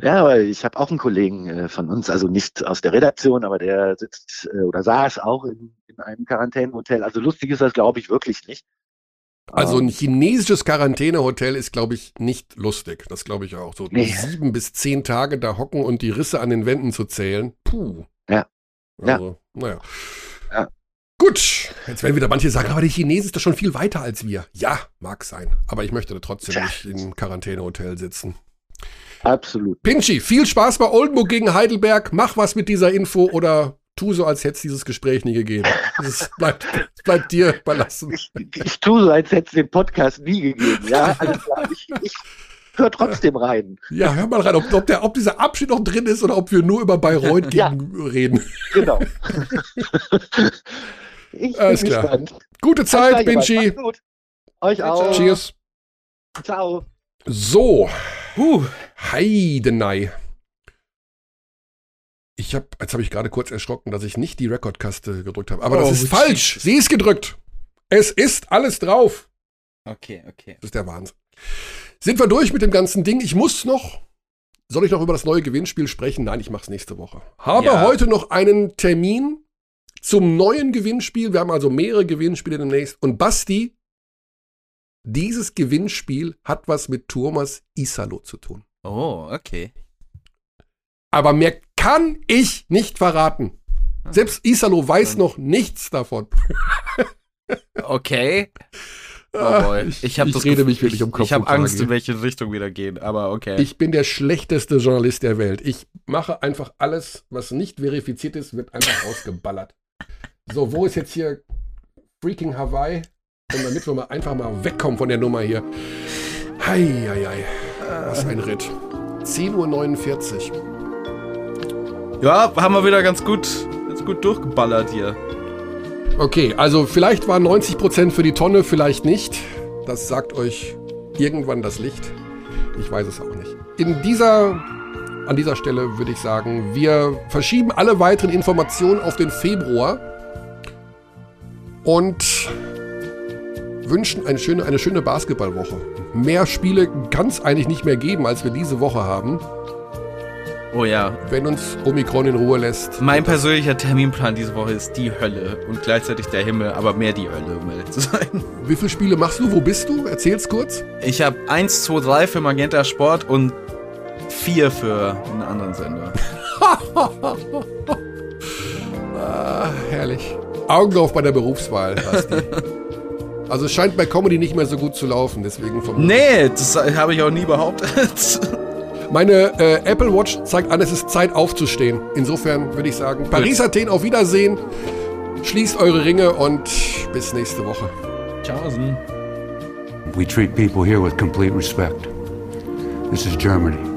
Ja, aber ich habe auch einen Kollegen äh, von uns, also nicht aus der Redaktion, aber der sitzt äh, oder saß auch in, in einem Quarantänehotel. Also lustig ist das, glaube ich, wirklich nicht. Also ein Ähm, chinesisches Quarantänehotel ist, glaube ich, nicht lustig. Das glaube ich auch. So Nee. sieben bis zehn Tage da hocken und die Risse an den Wänden zu zählen. Puh. Ja. Ja. Also, naja. Ja. Gut, jetzt werden wieder manche sagen, aber die Chinesen ist doch schon viel weiter als wir. Ja, mag sein. Aber ich möchte da trotzdem Tja. nicht im Quarantänehotel sitzen. Absolut. Pinchy, viel Spaß bei Oldenburg gegen Heidelberg. Mach was mit dieser Info oder tu so, als hätte es dieses Gespräch nie gegeben. Es bleibt, bleibt dir überlassen. Ich, ich tue so, als hätte es den Podcast nie gegeben. Ja, alles klar. Ich, ich höre trotzdem rein. Ja, hör mal rein, ob, ob, der, ob dieser Abschied noch drin ist oder ob wir nur über Bayreuth gegen Ja. reden. Genau. ich bin Alles klar. gespannt. Gute Zeit, gut. Euch auch. Cheers. Ciao. So, Huh. Heidenei. Ich habe, jetzt habe ich gerade kurz erschrocken, dass ich nicht die Rekordkaste gedrückt habe. Aber das Oh, ist falsch. Sie ist gedrückt. Es ist alles drauf. Okay, okay. Das ist der Wahnsinn. Sind wir durch mit dem ganzen Ding? Ich muss noch. Soll ich noch über das neue Gewinnspiel sprechen? Nein, ich mache es nächste Woche. Habe Ja. heute noch einen Termin zum neuen Gewinnspiel. Wir haben also mehrere Gewinnspiele demnächst. Und Basti, dieses Gewinnspiel hat was mit Thomas Isalo zu tun. Oh, okay. Aber mehr kann ich nicht verraten. Selbst Isalo weiß noch nichts davon. Okay. Oh Ah, boy. ich- Ich, hab ich rede mich wirklich ich, um Kopf Ich habe Angst, in welche Richtung wieder gehen, aber okay. Ich bin der schlechteste Journalist der Welt. Ich mache einfach alles, was nicht verifiziert ist, wird einfach ausgeballert. So, wo ist jetzt hier freaking Hawaii? Und damit wir mal einfach mal wegkommen von der Nummer hier. Hei, hei, hei. Was ein Ritt. 10.49 Uhr. ja, haben wir wieder ganz gut, ganz gut durchgeballert hier. Okay, also vielleicht waren 90% für die Tonne, vielleicht nicht. Das sagt euch irgendwann das Licht. Ich weiß es auch nicht. In dieser, an dieser Stelle würde ich sagen, wir verschieben alle weiteren Informationen auf den Februar und wünschen eine schöne, eine schöne Basketballwoche. Mehr Spiele kann es eigentlich nicht mehr geben, als wir diese Woche haben, Oh ja. wenn uns Omikron in Ruhe lässt. Mein persönlicher Terminplan diese Woche ist die Hölle und gleichzeitig der Himmel, aber mehr die Hölle, um ehrlich zu sein. Wie viele Spiele machst du? Wo bist du? Erzähl's kurz. Ich habe 1, 2, 3 für Magenta Sport und 4 für einen anderen Sender. Ah, herrlich. Augen auf bei der Berufswahl, Basti. also es scheint bei Comedy nicht mehr so gut zu laufen, deswegen vom Nee, das habe ich auch nie behauptet. Meine äh, Apple Watch zeigt an, es ist Zeit aufzustehen. Insofern würde ich sagen, Paris, Athen, auf Wiedersehen. Schließt eure Ringe und bis nächste Woche. Tschaußen. We treat people here with complete respect. This is Germany.